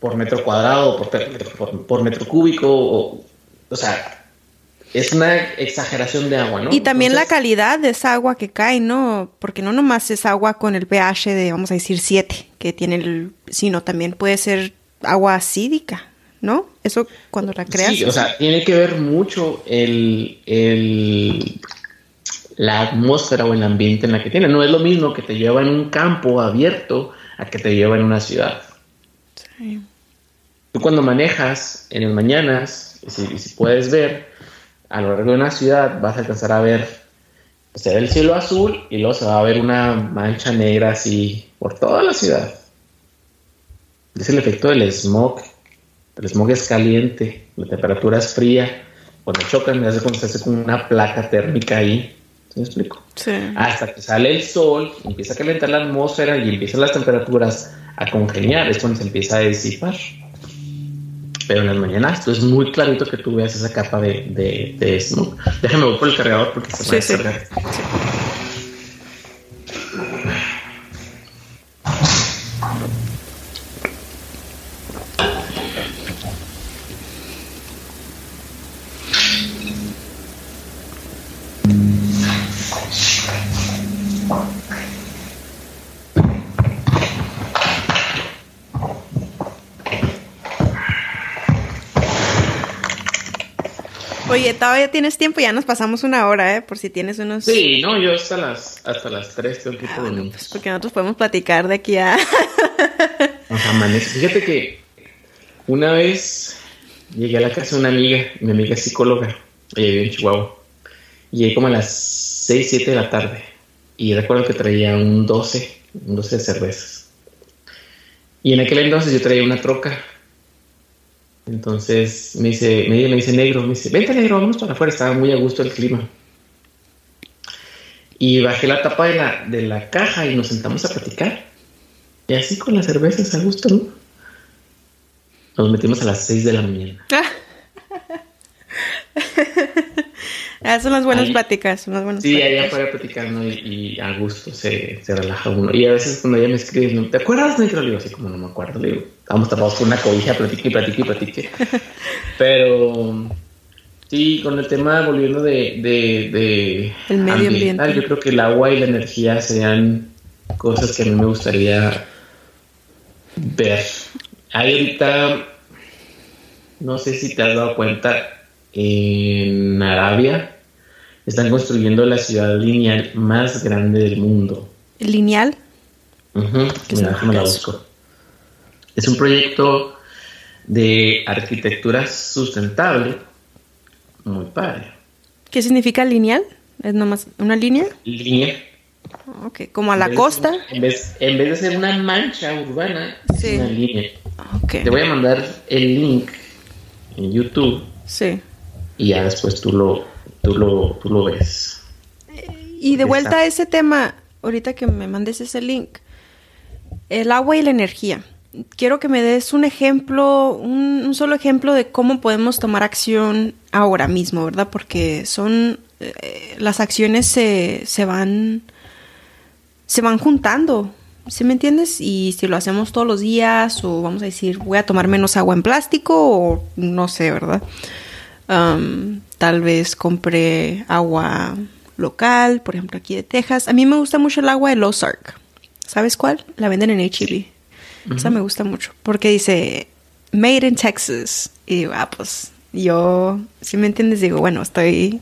por metro cuadrado, por, por, por metro cúbico. O, sea, es una exageración de agua, ¿no? Y también la calidad de esa agua que cae, ¿no? Porque no nomás es agua con el pH de, vamos a decir, 7, que tiene el, sino también puede ser agua acídica, ¿no? Eso cuando la creas. Sí, o sea, tiene que ver mucho el, el, la atmósfera o el ambiente en la que tiene. No es lo mismo que te lleva en un campo abierto a que te lleva en una ciudad. Sí. Tú cuando manejas en el mañanas, y si puedes ver, a lo largo de una ciudad vas a alcanzar a ver, se ve el cielo azul y luego se va a ver una mancha negra así por toda la ciudad. Es el efecto del smog. El smog es caliente, la temperatura es fría. Cuando chocan, me se hace como una placa térmica ahí. ¿Sí me explico? Sí. Hasta que sale el sol, empieza a calentar la atmósfera y empiezan las temperaturas a congeniar. Es cuando se empieza a disipar pero en las mañanas es muy clarito que tú veas esa capa de, de, de smog. Déjame voy por el cargador porque se puede sí, cargar. Sí. Oye, todavía tienes tiempo, ya nos pasamos una hora, ¿eh? Por si tienes unos... Sí, no, yo hasta las, hasta las 3 tengo que ir por pues porque nosotros podemos platicar de aquí a... sea, Fíjate que una vez llegué a la casa de una amiga, mi amiga es psicóloga, ella vive en Chihuahua, y llegué como a las 6, 7 de la tarde, y recuerdo que traía un 12, un 12 de cervezas. Y en aquel entonces yo traía una troca entonces me dice, me, dice negro, me dice, vente negro, vamos para afuera, estaba muy a gusto el clima. Y bajé la tapa de la, de la caja y nos sentamos a platicar. Y así con las cervezas a gusto, ¿no? Nos metimos a las 6 de la mañana. Ah, son las buenas pláticas, son las buenas Sí, allá afuera platicando y, y, a gusto se, se, relaja uno. Y a veces cuando ella me escribe, ¿te acuerdas, negro? Le digo así como no me acuerdo, le digo, estamos tapados con una cobija, platique, platique, platique. Pero sí, con el tema volviendo de, de, de el medio ambiente, yo creo que el agua y la energía serían cosas que a mí me gustaría ver. Hay ahorita, no sé si te has dado cuenta, en Arabia están construyendo la ciudad lineal más grande del mundo. ¿Lineal? Es un proyecto de arquitectura sustentable muy padre. ¿Qué significa lineal? ¿Es nomás una línea? Línea. Ok, como a la costa. en, vez, de ser una mancha urbana, es una línea. Te voy a mandar el link en YouTube. Sí y ya después tú lo, tú lo, tú lo ves. Y de vuelta a ese tema, ahorita que me mandes ese link, el agua y la energía. Quiero que me des un ejemplo, un, solo ejemplo de cómo podemos tomar acción ahora mismo, ¿verdad? Porque son, eh, las acciones se, se van, se van juntando, ¿sí me entiendes? Y si lo hacemos todos los días, o vamos a decir, voy a tomar menos agua en plástico, o no sé, ¿verdad? tal vez compré agua local, por ejemplo aquí de Texas. A mí me gusta mucho el agua de Ozark. ¿Sabes cuál? La venden en HEB. Esa me gusta mucho porque dice Made in Texas. Y digo, ah, pues yo, si me entiendes, digo, bueno, estoy...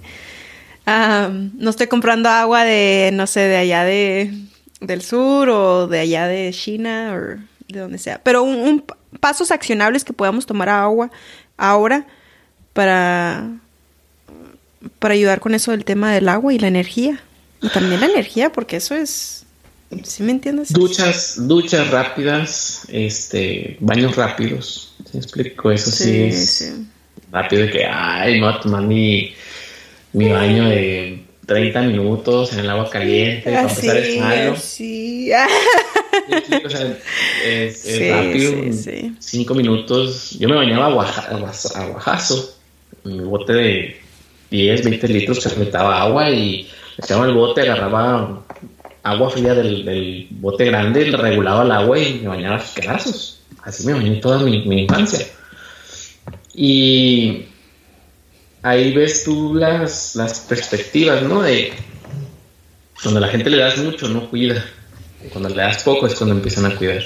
no estoy comprando agua de, no sé, de allá de, del sur o de allá de China o de donde sea. Pero un pasos accionables que podamos tomar agua ahora para, para ayudar con eso del tema del agua y la energía. Y también la energía, porque eso es... ¿Sí me entiendes? Duchas, duchas rápidas, este, baños rápidos. ¿Sí explico? Eso sí, es rápido de que, ay, no a tomar mi, mi baño de 30 minutos en el agua caliente para empezar el malo. Sí. o sea, es, rápido. Cinco minutos. Yo me bañaba a, guajazo mi bote de 10, 20 litros que metaba agua y echaba el bote, agarraba agua fría del, bote grande, le regulaba el agua y me bañaba sus pedazos. Así me bañé toda mi, infancia. Y ahí ves tú las, las perspectivas, ¿no? De cuando la gente le das mucho, no cuida. Cuando le das poco es cuando empiezan a cuidar.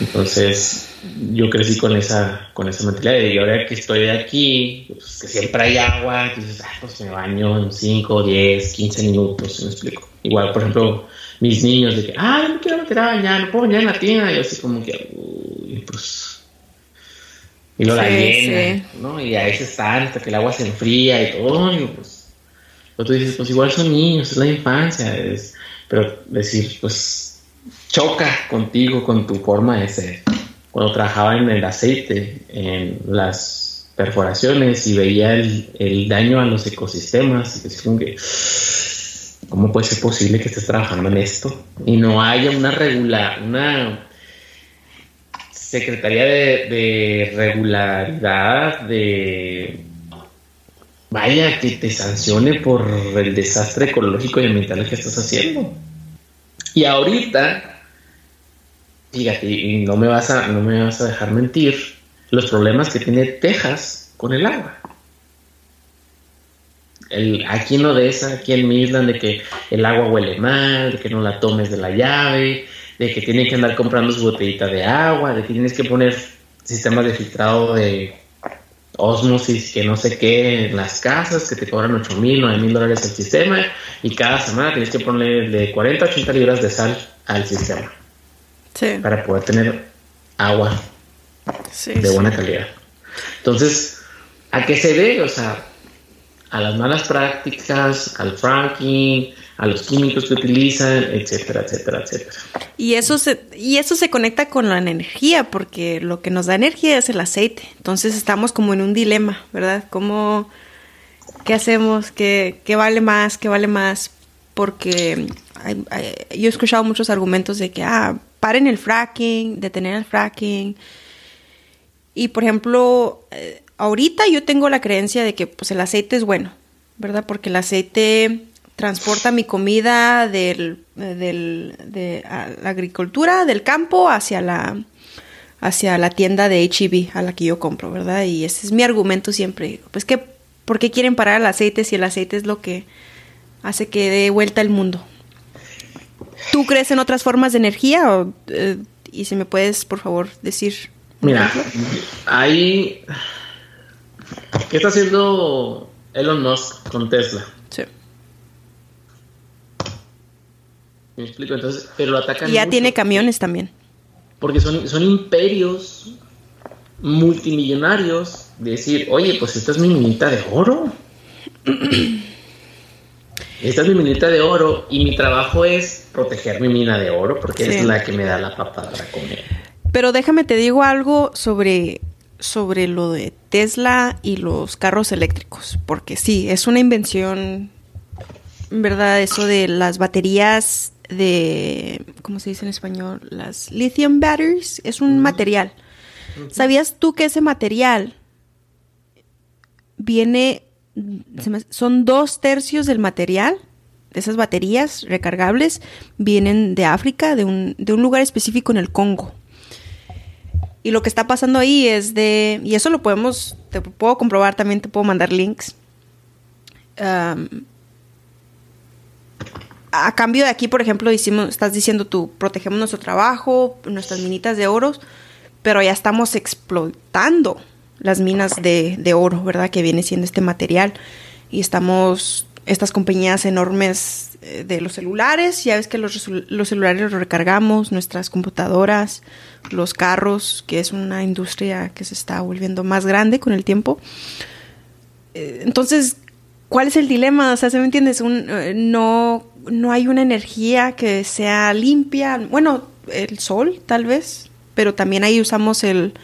Entonces, yo crecí con esa, con esa mentalidad y ahora que estoy aquí, pues, que siempre hay agua, dices, ah, pues me baño en 5, 10, 15 minutos, me explico. Igual, por ejemplo, mis niños de que, ah, no quiero meter a bañar, no puedo bañar en la tienda, y yo así como que, uy, pues... Y lo la llena, ¿no? Y a veces están hasta que el agua se enfría y todo, y pues... Pero tú dices, pues igual son niños, es la infancia, es, pero decir, pues choca contigo, con tu forma de ser cuando trabajaba en el aceite, en las perforaciones y veía el, daño a los ecosistemas, es como que, ¿cómo puede ser posible que estés trabajando en esto? Y no haya una regular, una Secretaría de Regularidad, de vaya, que te sancione por el desastre ecológico y ambiental que estás haciendo. Y ahorita fíjate, y no me vas a, no me vas a dejar mentir, los problemas que tiene Texas con el agua. El, aquí en Odessa, aquí en Midland, de que el agua huele mal, de que no la tomes de la llave, de que tienes que andar comprando su botellita de agua, de que tienes que poner sistemas de filtrado de osmosis, que no sé qué, en las casas, que te cobran 8 mil, 9 mil dólares el sistema, y cada semana tienes que poner de 40 a 80 libras de sal al sistema para poder tener agua de buena calidad. Entonces, ¿a qué se debe? O sea, a las malas prácticas, al fracking, a los químicos que utilizan, etcétera, etcétera, etcétera. Y eso se, y eso se conecta con la energía, porque lo que nos da energía es el aceite. Entonces estamos como en un dilema, ¿verdad? ¿Cómo, qué hacemos? ¿Qué, qué vale más? ¿Qué vale más? Porque yo he escuchado muchos argumentos de que, ah, paren el fracking, detener el fracking. Y por ejemplo, eh, ahorita yo tengo la creencia de que pues el aceite es bueno, ¿verdad? Porque el aceite transporta mi comida del, del, de la agricultura, del campo, hacia la, hacia la tienda de HEB a la que yo compro, ¿verdad? Y ese es mi argumento siempre. Pues que, ¿por qué quieren parar el aceite si el aceite es lo que hace que dé vuelta el mundo? ¿Tú crees en otras formas de energía? Eh, y si me puedes, por favor, decir. Mira, ahí. ¿Qué está haciendo Elon Musk con Tesla? Sí. Me explico, entonces, pero lo atacan. Y ya tiene camiones también. Porque son, son imperios multimillonarios de decir, oye, pues esta es mi minita de oro. Esta es mi minita de oro y mi trabajo es proteger mi mina de oro porque es la que me da la papa para comer. Pero déjame te digo algo sobre sobre lo de Tesla y los carros eléctricos, porque sí, es una invención, ¿verdad? Eso de las baterías de, ¿cómo se dice en español? Las lithium batteries, es un material. ¿Sabías tú que ese material viene son dos tercios del material de esas baterías recargables vienen de África, de un, de un lugar específico en el Congo. Y lo que está pasando ahí es de, y eso lo podemos, te puedo comprobar también, te puedo mandar links. A cambio de aquí, por ejemplo, hicimos, estás diciendo tú, protegemos nuestro trabajo, nuestras minitas de oro, pero ya estamos explotando las minas de, oro, ¿verdad? Que viene siendo este material. Y estamos, estas compañías enormes eh, de los celulares, ya ves que los, los celulares los recargamos, nuestras computadoras, los carros, que es una industria que se está volviendo más grande con el tiempo. Eh, entonces, ¿cuál es el dilema? O sea, ¿se me entiendes? Un, eh, no, no hay una energía que sea limpia. Bueno, el sol, tal vez, pero también ahí usamos el,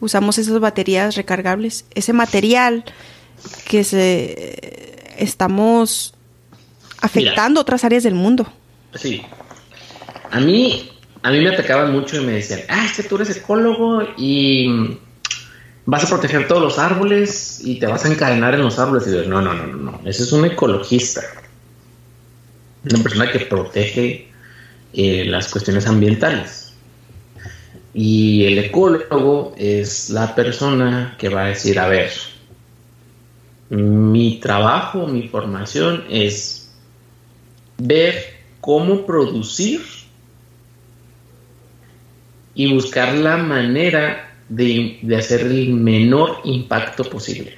usamos esas baterías recargables, ese material que se estamos afectando otras áreas del mundo. Sí. A mí, a mí me atacaban mucho y me decían, ah, es que tú eres ecólogo y vas a proteger todos los árboles y te vas a encadenar en los árboles. Y yo, no, no, no, no, no. Ese es un ecologista. Una persona que protege eh, las cuestiones ambientales. Y el ecólogo es la persona que va a decir, a ver, mi trabajo, mi formación es ver cómo producir y buscar la manera de, hacer el menor impacto posible.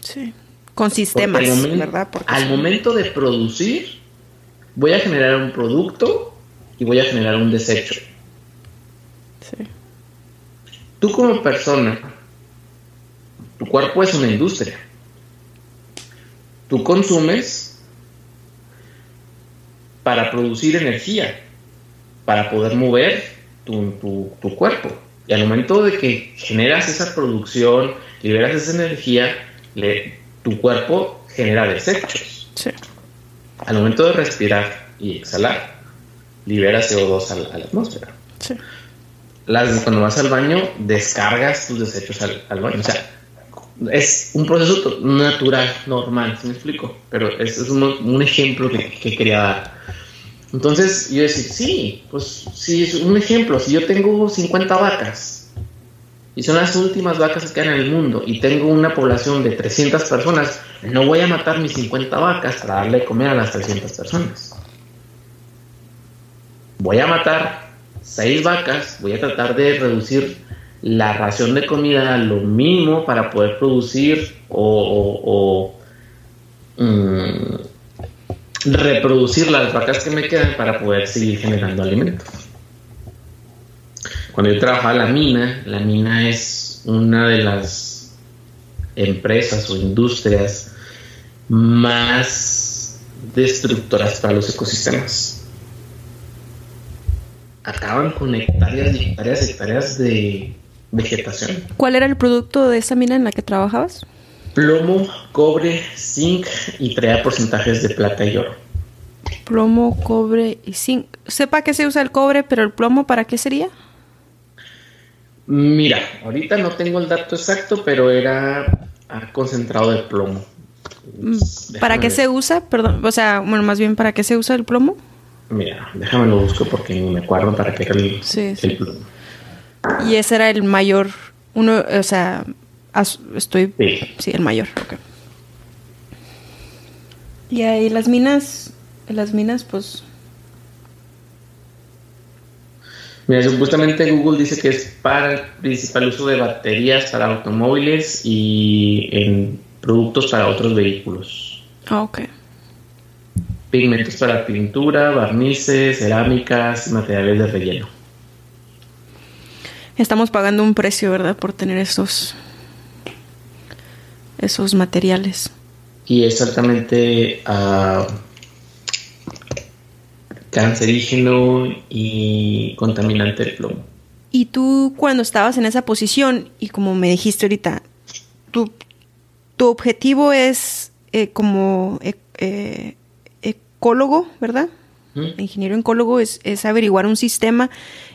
Sí, con sistemas, ¿verdad? al momento de producir, voy a generar un producto y voy a generar un desecho. Sí. Tú como persona, tu cuerpo es una industria. Tú consumes para producir energía, para poder mover tu, cuerpo. Y al momento de que generas esa producción, liberas esa energía, tu cuerpo genera desechos. Sí. Al momento de respirar y exhalar, libera CO2 a, la atmósfera. Sí. cuando vas al baño, descargas tus desechos al, baño. O sea, es un proceso natural, normal, ¿se me explico? Pero es, es un, ejemplo que, que, quería dar. Entonces yo decía, sí, pues sí, es un ejemplo. Si yo tengo 50 vacas y son las últimas vacas que hay en el mundo y tengo una población de 300 personas, no voy a matar mis 50 vacas para darle de comer a las 300 personas. Voy a matar 6 vacas, voy a tratar de reducir la ración de comida lo mínimo para poder producir o, mm, reproducir las vacas que me quedan para poder seguir generando alimentos. Cuando yo trabajaba en la mina, la mina es una de las empresas o industrias más destructoras para los ecosistemas. Acaban con hectáreas y hectáreas y hectáreas de vegetación. ¿Cuál era el producto de esa mina en la que trabajabas? Plomo, cobre, zinc y traía porcentajes de plata y oro. Plomo, cobre y zinc. Sepa que se usa el cobre, pero el plomo, ¿para qué sería? Mira, ahorita no tengo el dato exacto, pero era concentrado de plomo. Mm, ¿Para qué se usa? Perdón, o sea, bueno, más bien, ¿para qué se usa el plomo? Mira, déjame lo busco porque me acuerdo para qué era el plomo. Y ese era el mayor, uno, o sea, estoy, sí, el mayor. Y ahí las minas, las minas, pues... Mira, supuestamente Google dice que es para el principal uso de baterías para automóviles y en productos para otros vehículos. Ah, ok. Pigmentos para pintura, barnices, cerámicas, materiales de relleno estamos pagando un precio, ¿verdad? Por tener esos, esos materiales. Y exactamente uh, cancerígeno y contaminante el plomo. Y tú cuando estabas en esa posición, y como me dijiste ahorita, tu, tu objetivo es eh, como e, eh, ecólogo, ¿verdad? Ingeniero ecólogo es, es, averiguar un sistema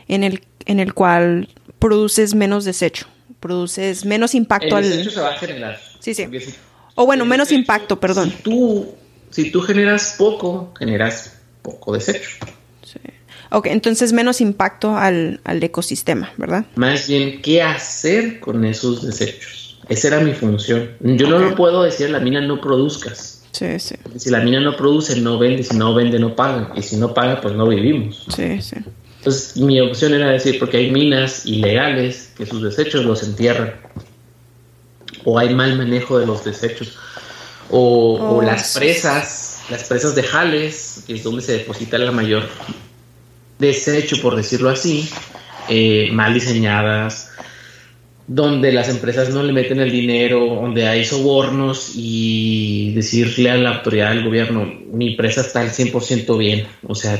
en el, en el cual produces menos desecho, produces menos impacto el desecho se va a generar. Sí, sí. o bueno, menos impacto, perdón. Si tú, si tú generas poco, generas poco desecho. Sí. Ok, entonces menos impacto al, ecosistema, ¿verdad? Más bien, ¿qué hacer con esos desechos? Esa era mi función. Yo no lo puedo decir, la mina no produzcas. Sí, sí. si la mina no produce, no vende. Si no vende, no paga. Y si no paga, pues no vivimos. Sí, sí. Entonces mi opción era decir, porque hay minas ilegales que sus desechos los entierran, o hay mal manejo de los desechos, o, oh, las presas, las presas de Jales, que es donde se deposita la mayor desecho, por decirlo así, eh, mal diseñadas, donde las empresas no le meten el dinero, donde hay sobornos y decirle a la autoridad del gobierno, mi presa está al 100% bien, o sea,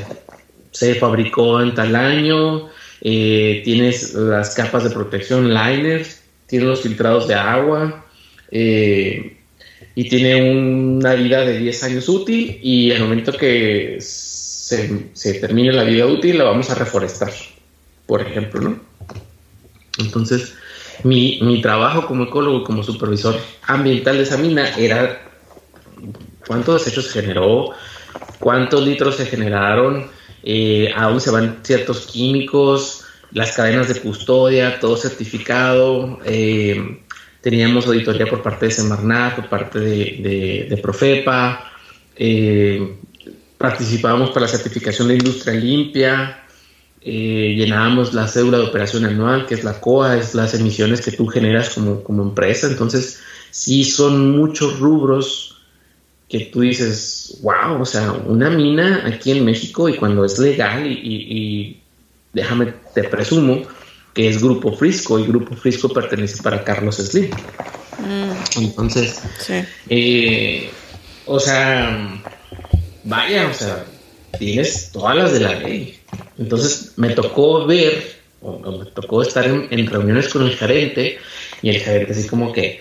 se fabricó en tal año, eh, tienes las capas de protección liners, tienes los filtrados de agua eh, y tiene una vida de 10 años útil y al momento que se, termine la vida útil la vamos a reforestar, por ejemplo, ¿no? Entonces, mi, mi trabajo como ecólogo, como supervisor ambiental de esa mina era cuántos desechos se generó, cuántos litros se generaron, eh, a dónde se van ciertos químicos, las cadenas de custodia, todo certificado, eh, teníamos auditoría por parte de Semarnat, por parte de, Profepa, eh, participábamos para la certificación de industria limpia, eh, llenábamos la cédula de operación anual, que es la COA, es las emisiones que tú generas como, como empresa. Entonces, sí son muchos rubros que tú dices, wow, o sea, una mina aquí en México y cuando es legal y, déjame, te presumo que es Grupo Frisco y Grupo Frisco pertenece para Carlos Slim. Mm. Entonces, eh, o sea, vaya, o sea, tienes todas las de la ley. Entonces me tocó ver, o, me tocó estar en, en, reuniones con el gerente y el gerente así como que,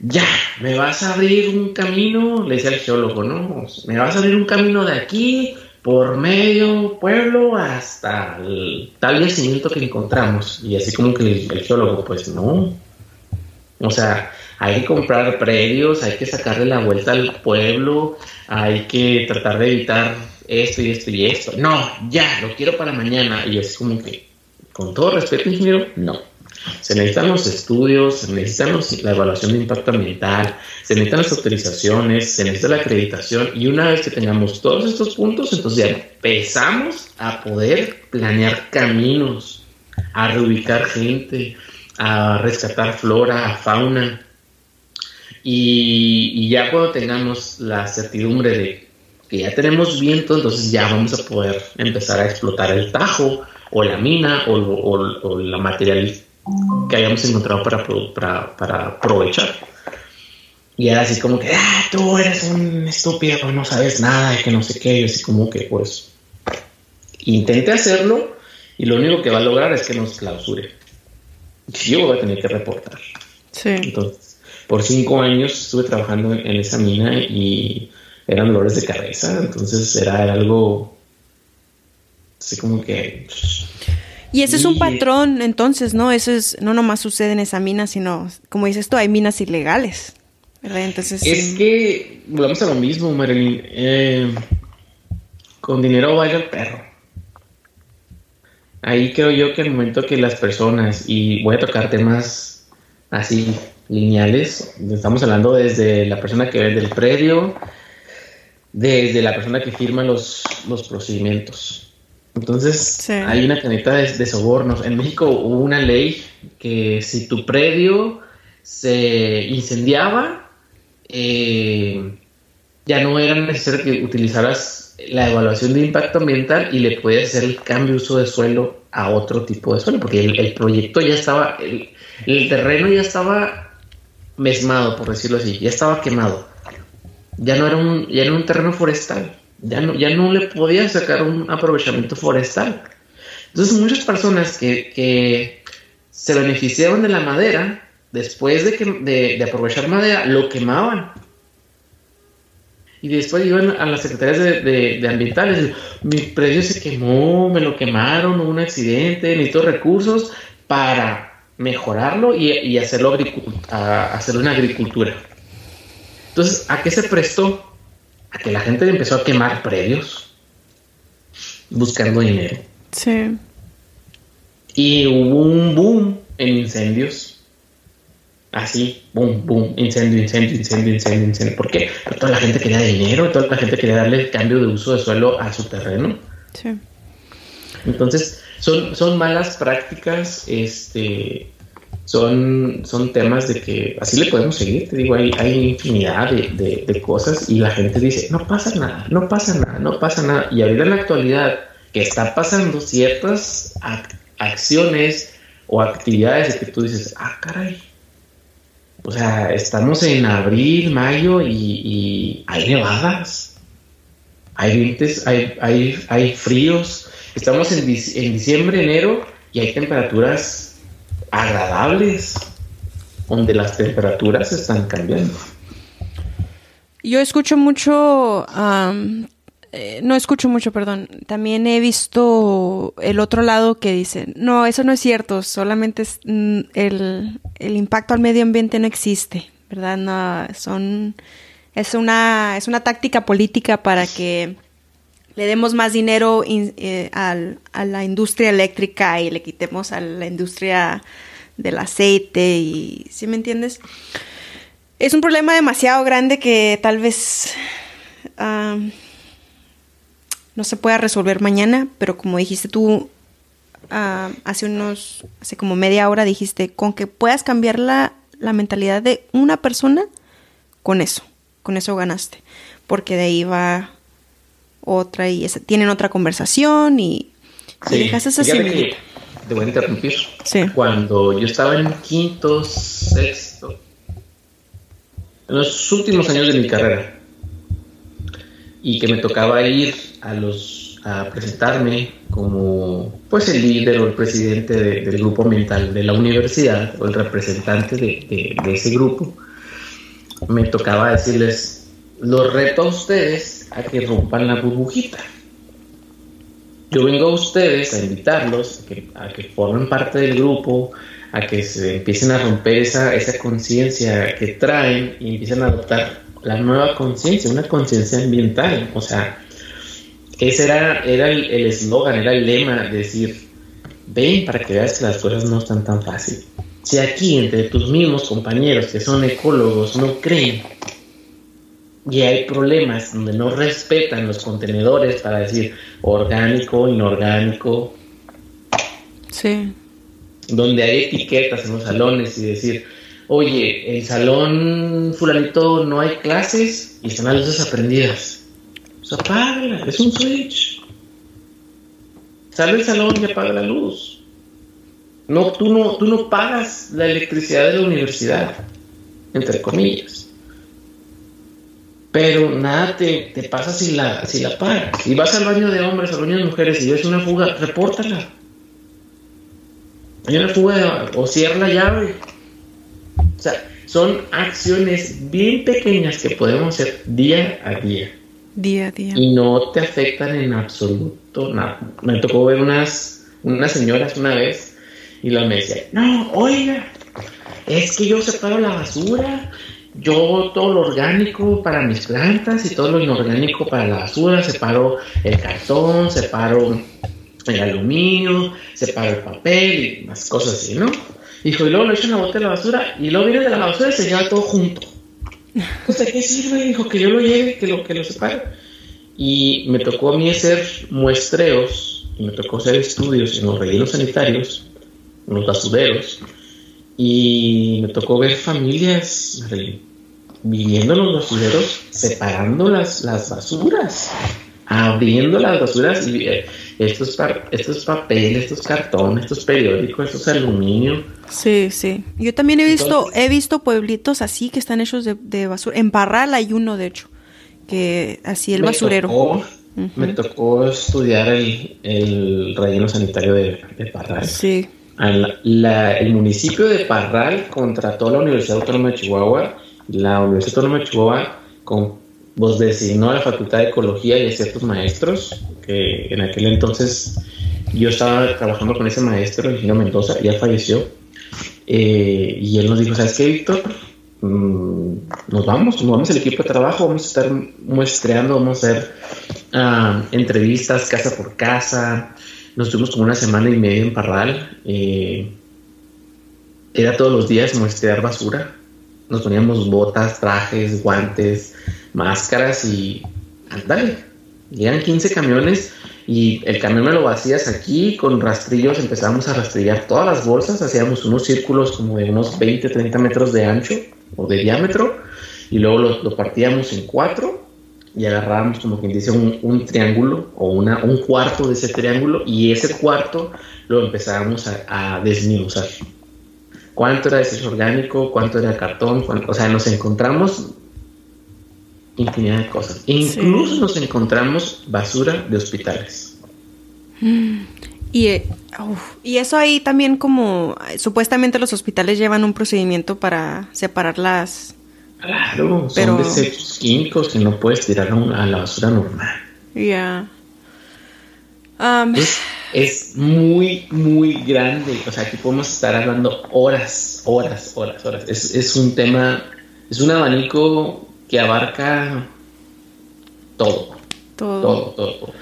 ya, me vas a abrir un camino, le decía el geólogo, ¿no? Me vas a abrir un camino de aquí por medio pueblo hasta el tal yacimiento que encontramos. Y así como que el, geólogo, pues no. O sea, hay que comprar predios, hay que sacarle la vuelta al pueblo, hay que tratar de evitar esto y esto y esto. No, ya, lo quiero para mañana. Y es como que, con todo respeto, ingeniero, no. Se necesitan los estudios, se necesitan la evaluación de impacto ambiental, se necesitan las autorizaciones, se necesita la acreditación y una vez que tengamos todos estos puntos, entonces ya empezamos a poder planear caminos, a reubicar gente, a rescatar flora, a fauna. Y, ya cuando tengamos la certidumbre de que ya tenemos viento, entonces ya vamos a poder empezar a explotar el tajo o la mina o, o la material que hayamos encontrado para, para, aprovechar. Y era así como que, ah, tú eres un estúpido, no sabes nada, que no sé qué, y así como que, pues, intente hacerlo y lo único que va a lograr es que nos clausure. Yo voy a tener que reportar. Sí. Entonces, por cinco años estuve trabajando en esa mina y eran dolores de cabeza, entonces era algo así como que y ese es un patrón, entonces, ¿no? Eso es, no nomás sucede en esa mina, sino, como dices tú, hay minas ilegales. ¿verdad? Entonces, es que, volvemos a lo mismo, Marilyn. Eh, con dinero vaya el perro. Ahí creo yo que el momento que las personas, y voy a tocar temas así lineales, estamos hablando desde la persona que vende el predio, desde la persona que firma los, los procedimientos entonces, hay una caneta de, sobornos. En México hubo una ley que si tu predio se incendiaba, eh, ya no era necesario que utilizaras la evaluación de impacto ambiental y le podías hacer el cambio de uso de suelo a otro tipo de suelo, porque el, proyecto ya estaba, el, el, terreno ya estaba mesmado, por decirlo así, ya estaba quemado. Ya no era un, ya era un terreno forestal ya no, ya no le podía sacar un aprovechamiento forestal. Entonces muchas personas que, se beneficiaban de la madera, después de, que, de, aprovechar madera, lo quemaban. Y después iban a las secretarías de, ambientales, mi predio se quemó, me lo quemaron, hubo un accidente, necesito recursos para mejorarlo y, hacerlo, hacerlo en agricultura. Entonces, ¿a qué se prestó? Que la gente empezó a quemar predios buscando dinero. Sí. Y hubo un boom en incendios. Así, boom, boom, incendio, incendio, incendio, incendio, incendio. ¿Por qué? Porque toda la gente quería dinero, toda la gente quería darle cambio de uso de suelo a su terreno. Sí. Entonces, son, son malas prácticas, este, son, son temas de que así le podemos seguir, te digo, hay, hay infinidad de, de, cosas y la gente dice, no pasa nada, no pasa nada, no pasa nada. Y ahorita en la actualidad que está pasando ciertas acciones o actividades que tú dices, ah, caray. O sea, estamos en abril, mayo y, hay nevadas, hay vientos, hay, hay, hay fríos. Estamos en, en diciembre, enero y hay temperaturas agradables, donde las temperaturas están cambiando. Yo escucho mucho, eh, no escucho mucho, perdón, también he visto el otro lado que dice, no, eso no es cierto, solamente es, mm, el, el, impacto al medio ambiente no existe, ¿verdad? No, son, es una, es una táctica política para que le demos más dinero eh, a la industria eléctrica y le quitemos a la industria del aceite y, ¿sí me entiendes? Es un problema demasiado grande que tal vez no se pueda resolver mañana, pero como dijiste tú hace unos, hace como media hora dijiste, con que puedas cambiar la, la mentalidad de una persona, con eso, con eso ganaste, porque de ahí va otra y tienen otra conversación y, sí, dejas esa Te voy a interrumpir. Sí. Cuando yo estaba en quinto, sexto, en los últimos años de mi carrera, y que me tocaba ir a los a presentarme como pues el líder o el presidente del grupo mental de la universidad o el representante de, de ese grupo, me tocaba decirles, los reto a ustedes a que rompan la burbujita. Yo vengo a ustedes a invitarlos a que, a que formen parte del grupo, a que se empiecen a romper esa, esa conciencia que traen y empiecen a adoptar la nueva conciencia, una conciencia ambiental. O sea, ese era, era el eslogan, era el lema, decir, ven para que veas que las cosas no están tan fáciles. Si aquí entre tus mismos compañeros que son ecólogos no creen y hay problemas donde no respetan los contenedores para decir orgánico, inorgánico. Sí. Donde hay etiquetas en los salones y decir, oye, el salón fulanito no hay clases y están las luces aprendidas. Pues apágala, es un switch. Sale el salón y apaga la luz. No, tú no, tú no pagas la electricidad de la universidad, entre comillas. Pero nada te, pasa si la, si la pagas. Si vas al baño de hombres, al baño de mujeres y ves una fuga, repórtala. Hay una fuga o cierra la llave. O sea, son acciones bien pequeñas que podemos hacer día a día. Día a día. Y no te afectan en absoluto nada. Me tocó ver unas, unas señoras una vez y la me decía, no, oiga, es que yo separo la basura, yo todo lo orgánico para mis plantas y todo lo inorgánico para la basura, separo el cartón, separo el aluminio, separo el papel y más cosas así, ¿no? Dijo, y luego lo echo en la de la basura y luego viene de la basura y se lleva todo junto. ¿de qué sirve? Dijo que yo lo lleve, que lo, que lo separe. Y me tocó a mí hacer muestreos, y me tocó hacer estudios en los rellenos sanitarios, en los basureros, y me tocó ver familias viviendo en los basureros, separando las, las basuras, abriendo las basuras y eh, estos, estos papeles, estos cartones, estos periódicos, estos aluminio. Sí, sí. Yo también he visto, he visto pueblitos así que están hechos de, basura. En Parral hay uno, de hecho, que así el basurero. Me tocó estudiar el, el relleno sanitario de, Parral. Sí. El municipio de Parral contrató a la Universidad Autónoma de Chihuahua. La Universidad Autónoma de Chihuahua con vos designó a la Facultad de Ecología y a ciertos maestros, que en aquel entonces yo estaba trabajando con ese maestro, Gino Mendoza, ya falleció, eh, y él nos dijo, ¿sabes qué, Víctor? Mm, nos vamos, nos vamos al equipo de trabajo, vamos a estar muestreando, vamos a hacer ah, entrevistas casa por casa, nos tuvimos como una semana y media en Parral, eh, era todos los días muestrear basura, nos poníamos botas, trajes, guantes, máscaras y andale. Llegan 15 camiones y el camión me lo vacías aquí con rastrillos, empezamos a rastrillar todas las bolsas, hacíamos unos círculos como de unos 20, 30 metros de ancho o de diámetro y luego lo, partíamos en cuatro y agarrábamos como quien dice un, triángulo o una, un cuarto de ese triángulo y ese cuarto lo empezábamos a, a desminuzar. ¿Cuánto era ese orgánico? ¿Cuánto era cartón? O sea, nos encontramos infinidad de cosas. Incluso nos encontramos basura de hospitales. Y, eh, y eso ahí también como supuestamente los hospitales llevan un procedimiento para separar las... Claro, son desechos químicos que no puedes tirar a la basura normal. Ya. Um, es, muy, muy grande. O sea, aquí podemos estar hablando horas, horas, horas, horas. Es, es un tema, es un abanico que abarca todo. Todo. Todo,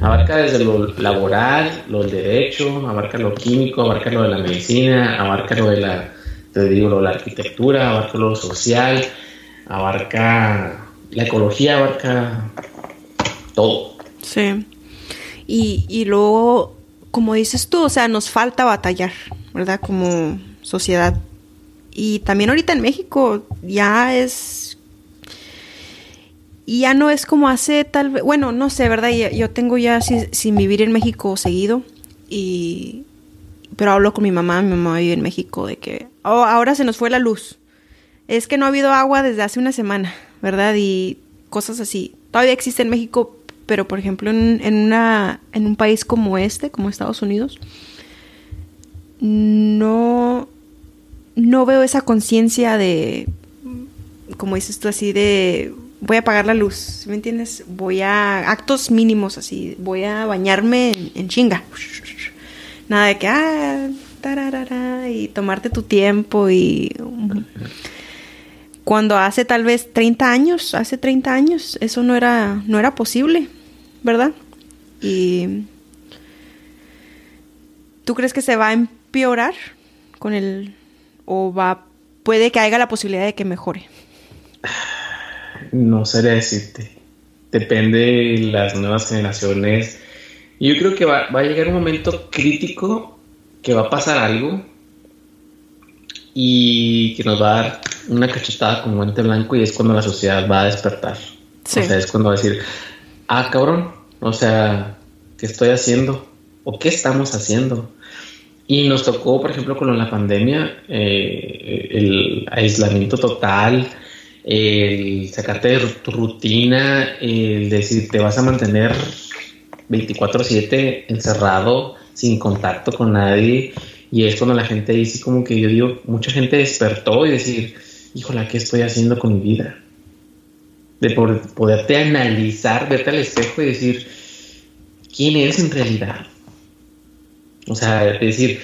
Abarca desde lo laboral, lo del derecho, abarca lo químico, abarca lo de la medicina, abarca lo de la, te digo, la arquitectura, abarca lo social, abarca la ecología, abarca todo. Sí. Y, y luego, como dices tú, o sea, nos falta batallar, ¿verdad? Como sociedad. Y también ahorita en México ya es y ya no es como hace tal vez, bueno, no sé, ¿verdad? Yo tengo ya sin, vivir en México seguido y pero hablo con mi mamá, mi mamá vive en México de que oh, ahora se nos fue la luz. Es que no ha habido agua desde hace una semana, ¿verdad? Y cosas así. Todavía existe en México, pero por ejemplo en, en una en un país como este, como Estados Unidos, no no veo esa conciencia de como dices tú así de voy a apagar la luz, ¿me entiendes? Voy a actos mínimos así, voy a bañarme en, chinga. Nada de que, ah, y tomarte tu tiempo y... Cuando hace tal vez 30 años, hace 30 años, eso no era, no era posible, ¿verdad? Y... ¿Tú crees que se va a empeorar con el... o va... puede que haya la posibilidad de que mejore? no sé decirte. Depende de las nuevas generaciones. Yo creo que va, a llegar un momento crítico que va a pasar algo y que nos va a dar una cachetada con guante blanco y es cuando la sociedad va a despertar. O sea, es cuando va a decir, ah, cabrón, o sea, ¿qué estoy haciendo? ¿O qué estamos haciendo? Y nos tocó, por ejemplo, con la pandemia, eh, el aislamiento total, el sacarte de tu rutina, el decir te vas a mantener 24/7 encerrado, sin contacto con nadie. Y es cuando la gente dice como que yo digo, mucha gente despertó y decir, híjole, ¿qué estoy haciendo con mi vida? De poderte analizar, verte al espejo y decir, ¿quién eres en realidad? O sea, decir,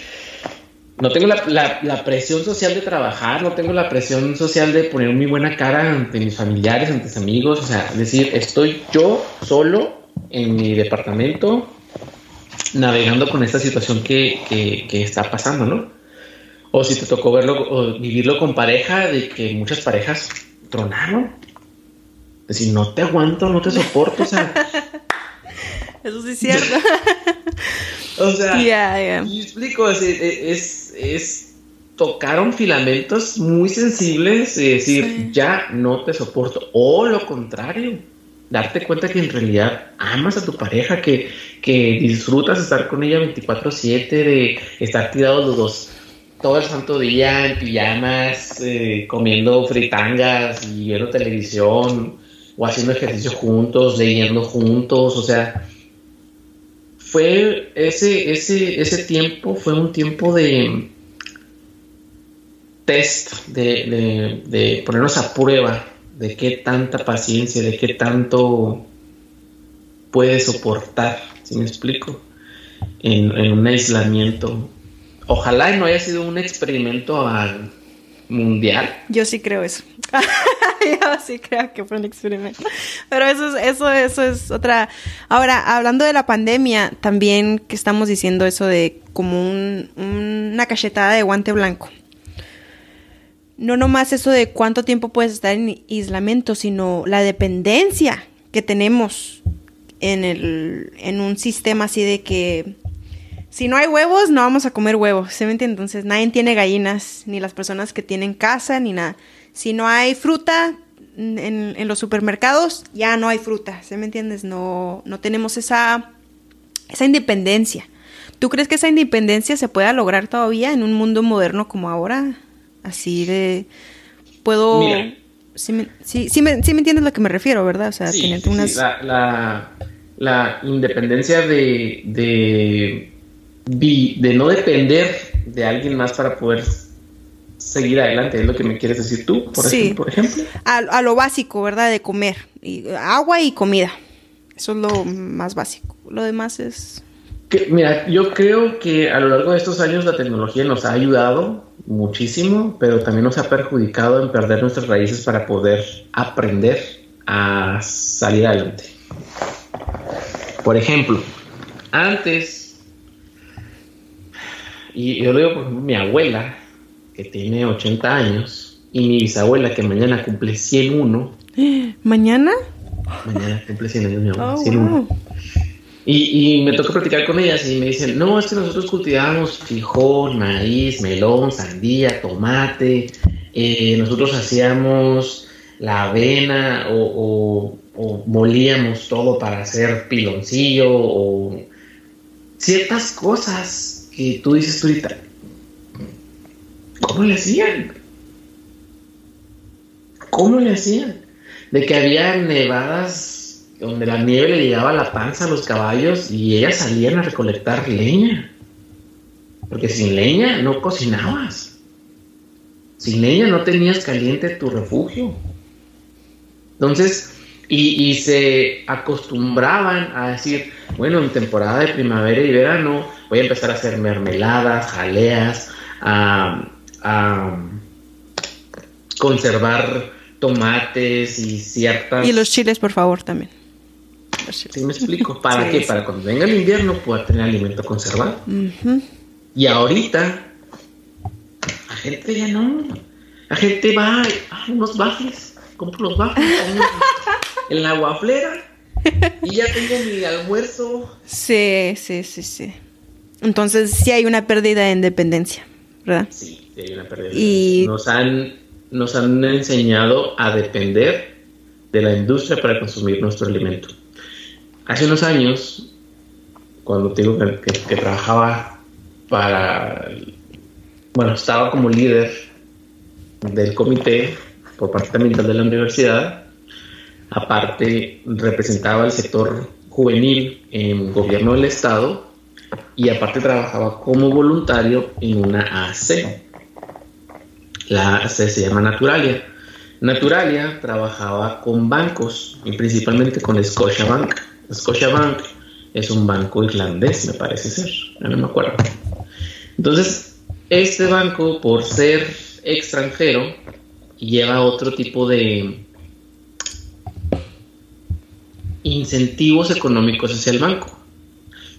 no tengo la, presión social de trabajar, no tengo la presión social de poner muy buena cara ante mis familiares, ante mis amigos, o sea, decir, estoy yo solo en mi departamento navegando con esta situación que, está pasando, ¿no? O si te tocó verlo o vivirlo con pareja, de que muchas parejas tronaron. Decir, no te aguanto, no te soporto, o sea. Eso sí es cierto. o sea, explico, es es tocaron filamentos muy sensibles y decir, ya no te soporto. O lo contrario, darte cuenta que en realidad amas a tu pareja, que, que disfrutas estar con ella 24/7, de estar tirados los dos todo el santo día en pijamas, eh, comiendo fritangas y viendo televisión, o haciendo ejercicio juntos, leyendo juntos, o sea, fue ese, ese, ese tiempo fue un tiempo de test, de, ponernos a prueba de qué tanta paciencia, de qué tanto puede soportar, si me explico, en, un aislamiento. Ojalá no haya sido un experimento mundial. Yo sí creo eso. Yo sí creo que fue un experimento. Pero eso es, eso, eso es otra. Ahora, hablando de la pandemia, también que estamos diciendo eso de como una cachetada de guante blanco. No nomás eso de cuánto tiempo puedes estar en aislamiento, sino la dependencia que tenemos en, el, en un sistema así de que si no hay huevos, no vamos a comer huevos, ¿se me entiende? Entonces nadie tiene gallinas, ni las personas que tienen casa, ni nada. Si no hay fruta en, los supermercados, ya no hay fruta, ¿se me entiendes? No, no tenemos esa, esa independencia. ¿Tú crees que esa independencia se pueda lograr todavía en un mundo moderno como ahora? Así de... Puedo... Si me, sí, me, entiendes a lo que me refiero, ¿verdad? O sea, tener unas... La, la, independencia de, de, de no depender de alguien más para poder seguir adelante, es lo que me quieres decir tú, por, ejemplo, por ejemplo. A, lo básico, ¿verdad? De comer, y, agua y comida. Eso es lo más básico. Lo demás es... mira, yo creo que a lo largo de estos años la tecnología nos ha ayudado muchísimo, pero también nos ha perjudicado en perder nuestras raíces para poder aprender a salir adelante. Por ejemplo, antes, y yo digo por mi abuela, que tiene 80 años, y mi bisabuela, que mañana cumple 101. ¿Mañana? Mañana cumple 100 años mi abuela, 101. Y, me toca platicar con ellas y me dicen, no, es que nosotros cultivábamos frijol, maíz, melón, sandía, tomate, eh, nosotros hacíamos la avena o, molíamos todo para hacer piloncillo o ciertas cosas que tú dices ahorita, ¿cómo le hacían? ¿Cómo le hacían? De que había nevadas donde la nieve le llegaba a la panza a los caballos y ellas salían a recolectar leña. Porque sin leña no cocinabas. Sin leña no tenías caliente tu refugio. Entonces, y, se acostumbraban a decir, bueno, en temporada de primavera y verano voy a empezar a hacer mermeladas, jaleas, a conservar tomates y ciertas... Y los chiles, por favor, también. ¿Sí me explico? ¿Para qué? Para cuando venga el invierno pueda tener alimento conservado. Y ahorita, la gente ya no. La gente va a unos bafles, compro los bafles en la guaflera y ya tengo mi almuerzo. Sí, sí, sí, sí. Entonces sí hay una pérdida de independencia, ¿verdad? Sí, sí hay una pérdida. Y nos han, nos han enseñado a depender de la industria para consumir nuestro alimento. Hace unos años, cuando te digo que, trabajaba para, bueno, estaba como líder del comité por parte también de la universidad, aparte representaba el sector juvenil en gobierno del estado y aparte trabajaba como voluntario en una AC. La AC se llama Naturalia. Naturalia trabajaba con bancos y principalmente con Scotiabank. Scotiabank es un banco irlandés, me parece ser, no me acuerdo. Entonces, este banco, por ser extranjero, lleva otro tipo de incentivos económicos hacia el banco.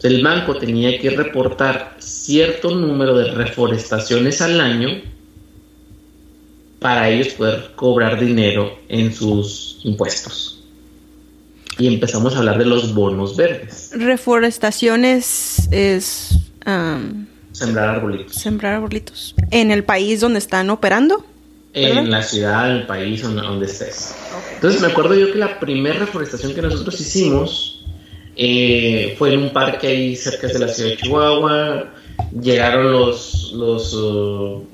el banco tenía que reportar cierto número de reforestaciones al año para ellos poder cobrar dinero en sus impuestos y empezamos a hablar de los bonos verdes. Reforestaciones es... sembrar arbolitos. Sembrar arbolitos. ¿En el país donde están operando? En la ciudad, el país donde, estés. Entonces me acuerdo yo que la primera reforestación que nosotros hicimos eh, fue en un parque ahí cerca de la ciudad de Chihuahua. Llegaron los, los uh,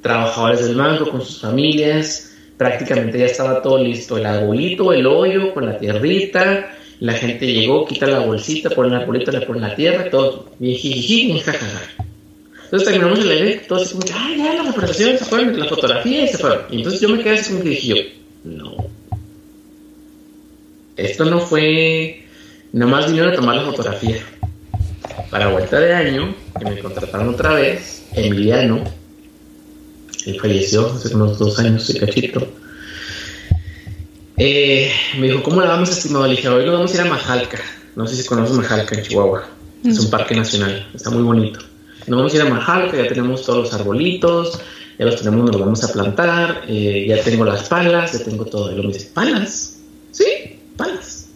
trabajadores del banco con sus familias prácticamente ya estaba todo listo, el arbolito, el hoyo con la tierrita, la gente llegó, quita la bolsita, pone el arbolito, le pone la tierra, todo, y jajaja. Entonces terminamos el evento, todos así como, ah, ya la representación se fueron, la fotografía y se fueron. Y entonces yo me quedé así como que dije yo, no. Esto no fue, nomás vinieron a tomar la fotografía. Para vuelta de año, que me contrataron otra vez, Emiliano, él falleció hace unos dos años, el cachito. Eh, me dijo, ¿cómo la vamos, estimado? Le dije, hoy nos vamos a ir a Majalca. No sé si conoces Majalca en Chihuahua. Es un parque nacional, está muy bonito. Nos vamos a ir a Majalca, ya tenemos todos los arbolitos, ya los tenemos, nos los vamos a plantar, eh, ya tengo las palas, ya tengo todo. Y lo me dice, ¿palas? Sí, palas.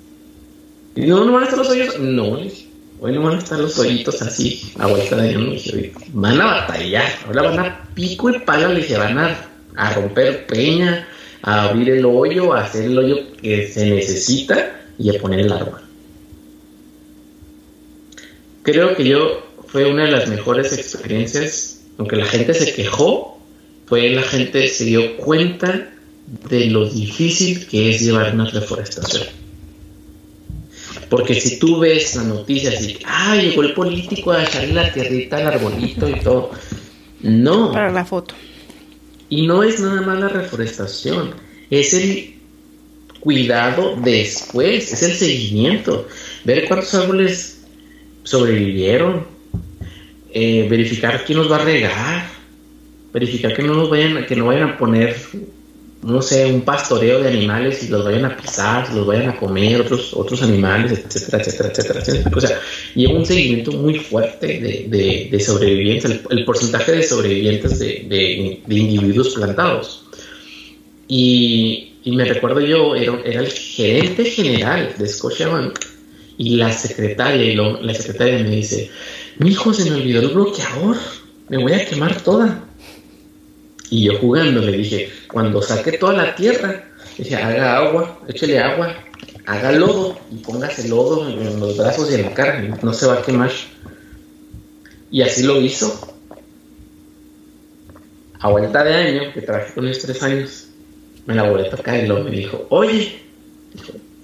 Y no, ¿no van a estar los hoyos? No, le dije. Hoy no van a estar los hoyitos así, a vuelta de año. Van a batallar. Ahora van a pico y pala. Le dije, van a, romper peña, a abrir el hoyo, a hacer el hoyo que se necesita y a poner el árbol. Creo que yo fue una de las mejores experiencias, aunque la gente se quejó, fue la gente se dio cuenta de lo difícil que es llevar una reforestación. Porque si tú ves la noticia así, ah, llegó el político a echarle la tierrita al arbolito y todo. No. Para la foto. Y no es nada más la reforestación, es el cuidado después, es el seguimiento. Ver cuántos árboles sobrevivieron, eh, verificar quién nos va a regar, verificar que no nos vayan, que no vayan a poner no sé, un pastoreo de animales y los vayan a pisar, los vayan a comer otros, otros animales, etcétera, etcétera, etcétera. O sea, lleva un seguimiento muy fuerte de, de, sobrevivientes, el, porcentaje de sobrevivientes de, de, individuos plantados. Y, y, me recuerdo yo, era, era el gerente general de Scotiabank y la secretaria, y la secretaria me dice, mi hijo se me olvidó el bloqueador, me voy a quemar toda. Y yo jugando le dije, cuando saque toda la tierra, dije, haga agua, échele agua, haga lodo y póngase lodo en los brazos y en la cara, no se va a quemar. Y así lo hizo. A vuelta de año, que trabajé con ellos tres años, me la volví a tocar y luego me dijo, oye,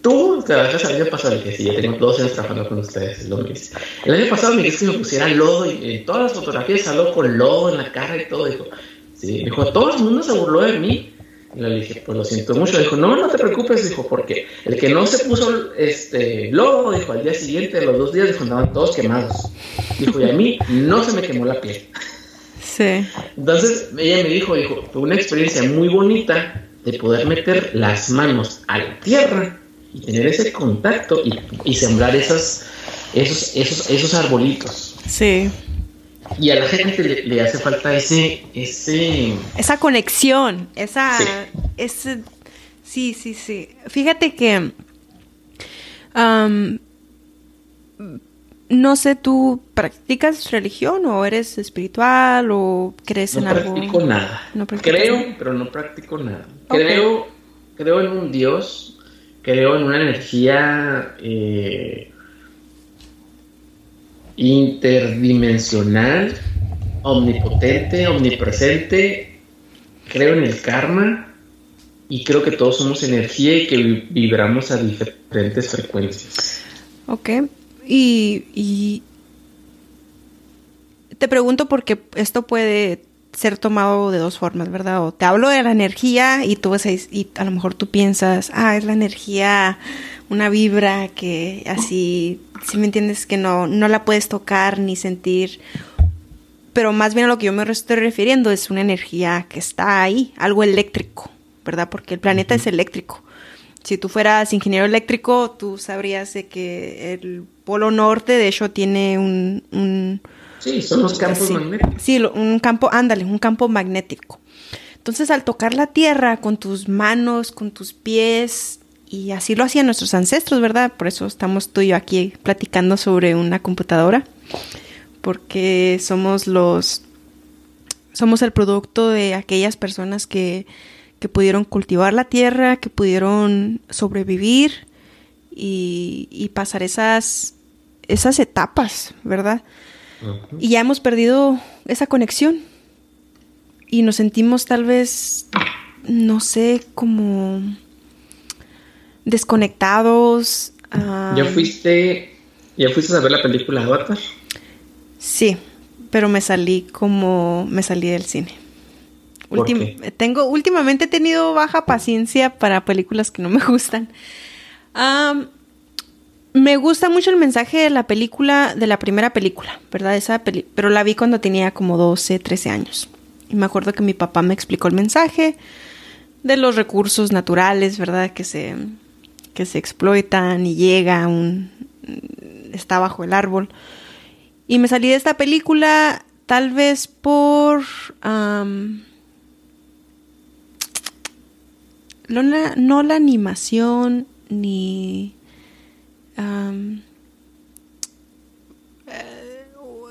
tú trabajas el año pasado, le dije, sí, ya tengo dos años trabajando con ustedes, lo El año pasado me dijiste que me pusiera lodo y en todas las fotografías salgo con lodo en la cara y todo, dijo, Sí, dijo, todo el mundo se burló de mí. Y le dije, pues lo siento mucho. Dijo, no, no te preocupes, dijo, porque el que no se puso este logo, dijo, al día siguiente, los dos días, dijo, andaban todos quemados. Dijo, y a mí no se me quemó la piel. Sí. Entonces ella me dijo, dijo, fue una experiencia muy bonita de poder meter las manos a la tierra y tener ese contacto y, y sembrar esas, esos, esos, esos arbolitos. Sí. Y a la gente le, hace falta ese, ese... Esa conexión, esa... Sí. Ese, sí, sí, sí. Fíjate que... no sé, ¿tú practicas religión o eres espiritual o crees en algo? Practico nada. No practico nada. Creo, pero no practico nada. Creo, creo en un Dios, creo en una energía eh, interdimensional, omnipotente, omnipresente. Creo en el karma y creo que todos somos energía y que vibramos a diferentes frecuencias. Ok. Y, te pregunto porque esto puede ser tomado de dos formas, ¿verdad? O te hablo de la energía y tú y a lo mejor tú piensas, ah, es la energía, una vibra que así si me entiendes que no, no la puedes tocar ni sentir, pero más bien a lo que yo me estoy refiriendo es una energía que está ahí, algo eléctrico, ¿verdad? Porque el planeta es eléctrico. Si tú fueras ingeniero eléctrico, tú sabrías de que el polo norte, de hecho, tiene un... sí, son los campos magnéticos. Sí, un campo, ándale, un campo magnético. Entonces, al tocar la tierra con tus manos, con tus pies, y así lo hacían nuestros ancestros, ¿verdad? Por eso estamos tú y yo aquí platicando sobre una computadora, porque somos los, somos el producto de aquellas personas que, que pudieron cultivar la tierra, que pudieron sobrevivir y, y pasar esas, esas etapas, ¿verdad? Y ya hemos perdido esa conexión y nos sentimos tal vez, no sé, como desconectados. ¿Ya fuiste, ya fuiste a ver la película Avatar? Sí, pero me salí como me salí del cine. Tengo últimamente he tenido baja paciencia para películas que no me gustan. me gusta mucho el mensaje de la película, de la primera película, ¿verdad? Esa pero la vi cuando tenía como 12, 13 años. Y me acuerdo que mi papá me explicó el mensaje de los recursos naturales, ¿verdad? Que se, que se explotan y llega un está bajo el árbol. Y me salí de esta película tal vez por no, la, animación ni eh,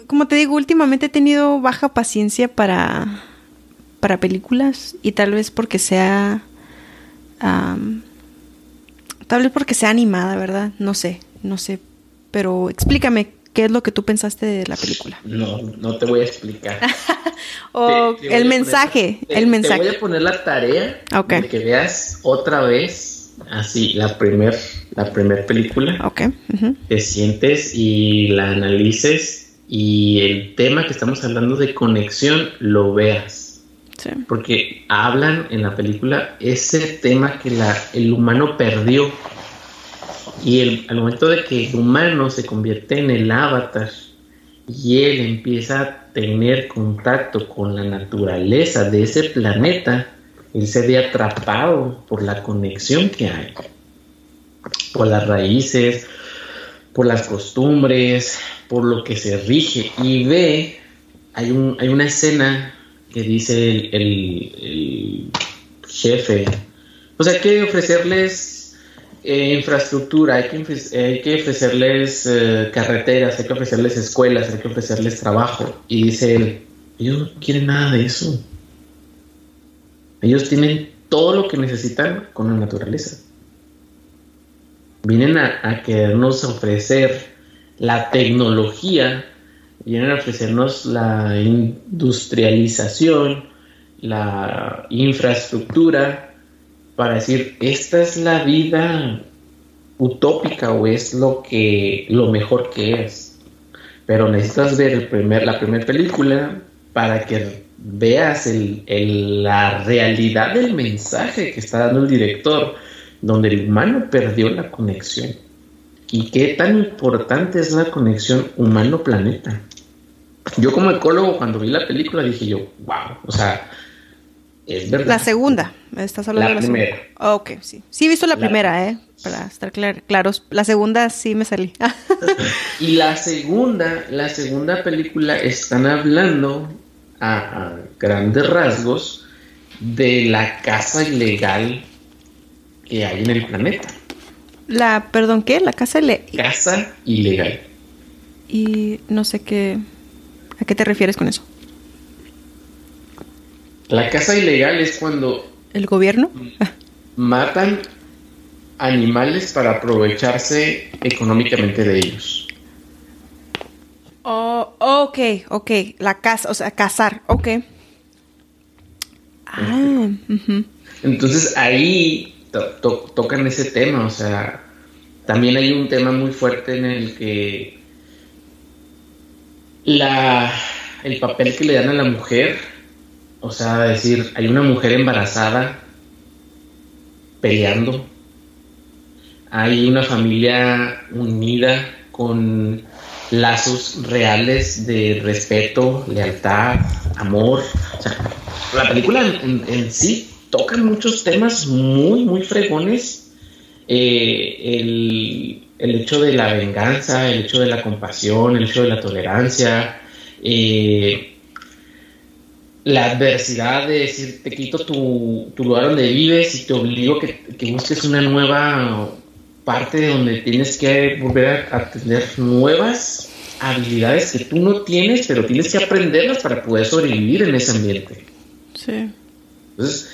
como te digo, últimamente he tenido baja paciencia para para películas y tal vez porque sea Tal vez porque sea animada, ¿verdad? No sé, no sé. Pero explícame, ¿qué es lo que tú pensaste de la película? No, no te voy a explicar. o el mensaje, el mensaje. Te voy a poner la tarea de que veas otra vez así la primer, la primer película. Ok. Te sientes y la analices y el tema que estamos hablando de conexión lo veas porque hablan en la película ese tema que la, el humano perdió. Y el, al momento de que el humano se convierte en el avatar y él empieza a tener contacto con la naturaleza de ese planeta, Él se ve atrapado por la conexión que hay, por las raíces, por las costumbres, por lo que se rige y ve, hay, un, hay una escena que dice el, el, jefe, o sea, hay que ofrecerles eh, infraestructura, hay que, hay que ofrecerles eh, carreteras, hay que ofrecerles escuelas, hay que ofrecerles trabajo. Y dice él, ellos no quieren nada de eso. Ellos tienen todo lo que necesitan con la naturaleza. Vienen a, a querernos ofrecer la tecnología, vienen a ofrecernos la industrialización, la infraestructura, para decir, esta es la vida utópica o es lo que lo mejor que es. Pero necesitas ver el primer, la primera película para que veas la realidad del mensaje que está dando el director, donde el humano perdió la conexión. Y qué tan importante es la conexión humano-planeta. Yo como ecólogo cuando vi la película dije yo, wow, o sea, es verdad. La segunda, estás hablando la de la primera. segunda. ok, sí. Sí he visto la, primera, ¿eh? Para estar claros. La segunda sí me salí. y la segunda, la segunda película están hablando a, grandes rasgos de la casa ilegal que hay en el planeta. La, perdón, ¿qué? La casa ilegal. Casa ilegal. Y no sé qué. ¿A qué te refieres con eso? La casa ilegal es cuando... ¿El gobierno? Matan animales para aprovecharse económicamente de ellos. Oh, ok, ok. La casa, o sea, cazar, ok. Ah, Entonces ahí tocan ese tema, o sea, también hay un tema muy fuerte en el que la, el papel que le dan a la mujer, o sea, decir, hay una mujer embarazada peleando, hay una familia unida con lazos reales de respeto, lealtad, amor. O sea, la película en, sí toca muchos temas muy, muy fregones. Eh, el, hecho de la venganza, el hecho de la compasión, el hecho de la tolerancia, eh, la adversidad de decir, te quito tu, lugar donde vives y te obligo que, que busques una nueva parte donde tienes que volver a, tener nuevas habilidades que tú no tienes, pero tienes que aprenderlas para poder sobrevivir en ese ambiente. Sí. Entonces,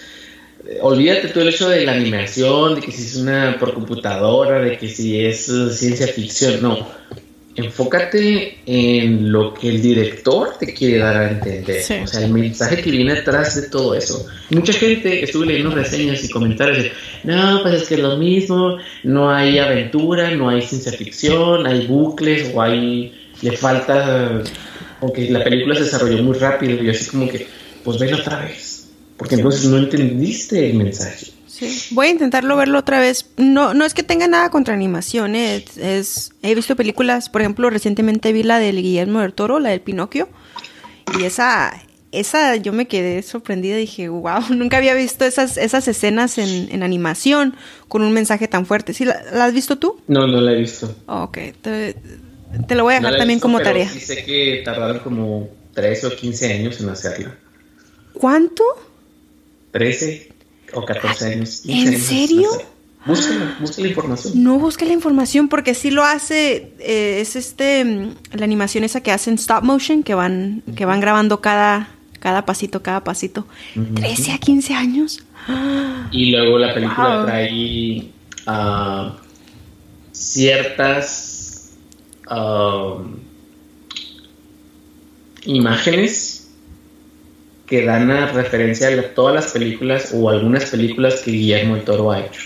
olvídate todo el hecho de la animación, de que si es una por computadora, de que si es uh, ciencia ficción, no enfócate en lo que el director te quiere dar a entender. O sea, el mensaje que viene atrás de todo eso. Mucha gente, estuve leyendo reseñas y comentarios de, no, pues es que es lo mismo, no hay aventura, no hay ciencia ficción, hay bucles o hay, le falta, o que la película se desarrolló muy rápido y así como que, pues ven otra vez, porque entonces no entendiste el mensaje. Sí. Voy a intentarlo verlo otra vez. No, no es que tenga nada contra animación, ¿eh? es, he visto películas, por ejemplo, recientemente vi la del Guillermo del Toro, la del Pinocchio, y esa, esa yo me quedé sorprendida, dije, wow, nunca había visto esas, esas escenas en, en animación con un mensaje tan fuerte. ¿Sí la, has visto tú? No, no la he visto. ok, te, lo voy a dejar también como tarea. Sí sé que tardaron como 13 o 15 años en hacerla. ¿Cuánto? 13 o 14 años. ¿En serio? Búsquela, la información. No busque la información porque sí lo hace, eh, es este, mm, la animación esa que hacen stop motion, que van, que van grabando cada, cada pasito, cada pasito. 13 a 15 años. Y luego la película trae uh, ciertas uh, imágenes que dan a referencia a todas las películas o algunas películas que Guillermo del Toro ha hecho.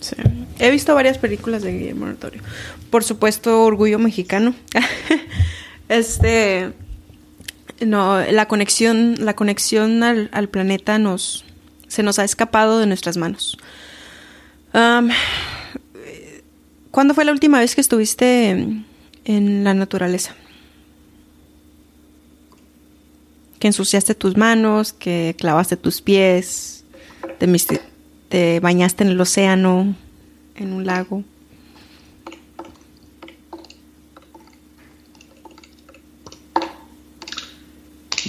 Sí. He visto varias películas de Guillermo del Toro. Por supuesto, Orgullo Mexicano. este no, la conexión, la conexión al, planeta nos se nos ha escapado de nuestras manos. ¿Cuándo fue la última vez que estuviste en la naturaleza? Que ensuciaste tus manos, que clavaste tus pies. te, te bañaste en el océano, en un lago.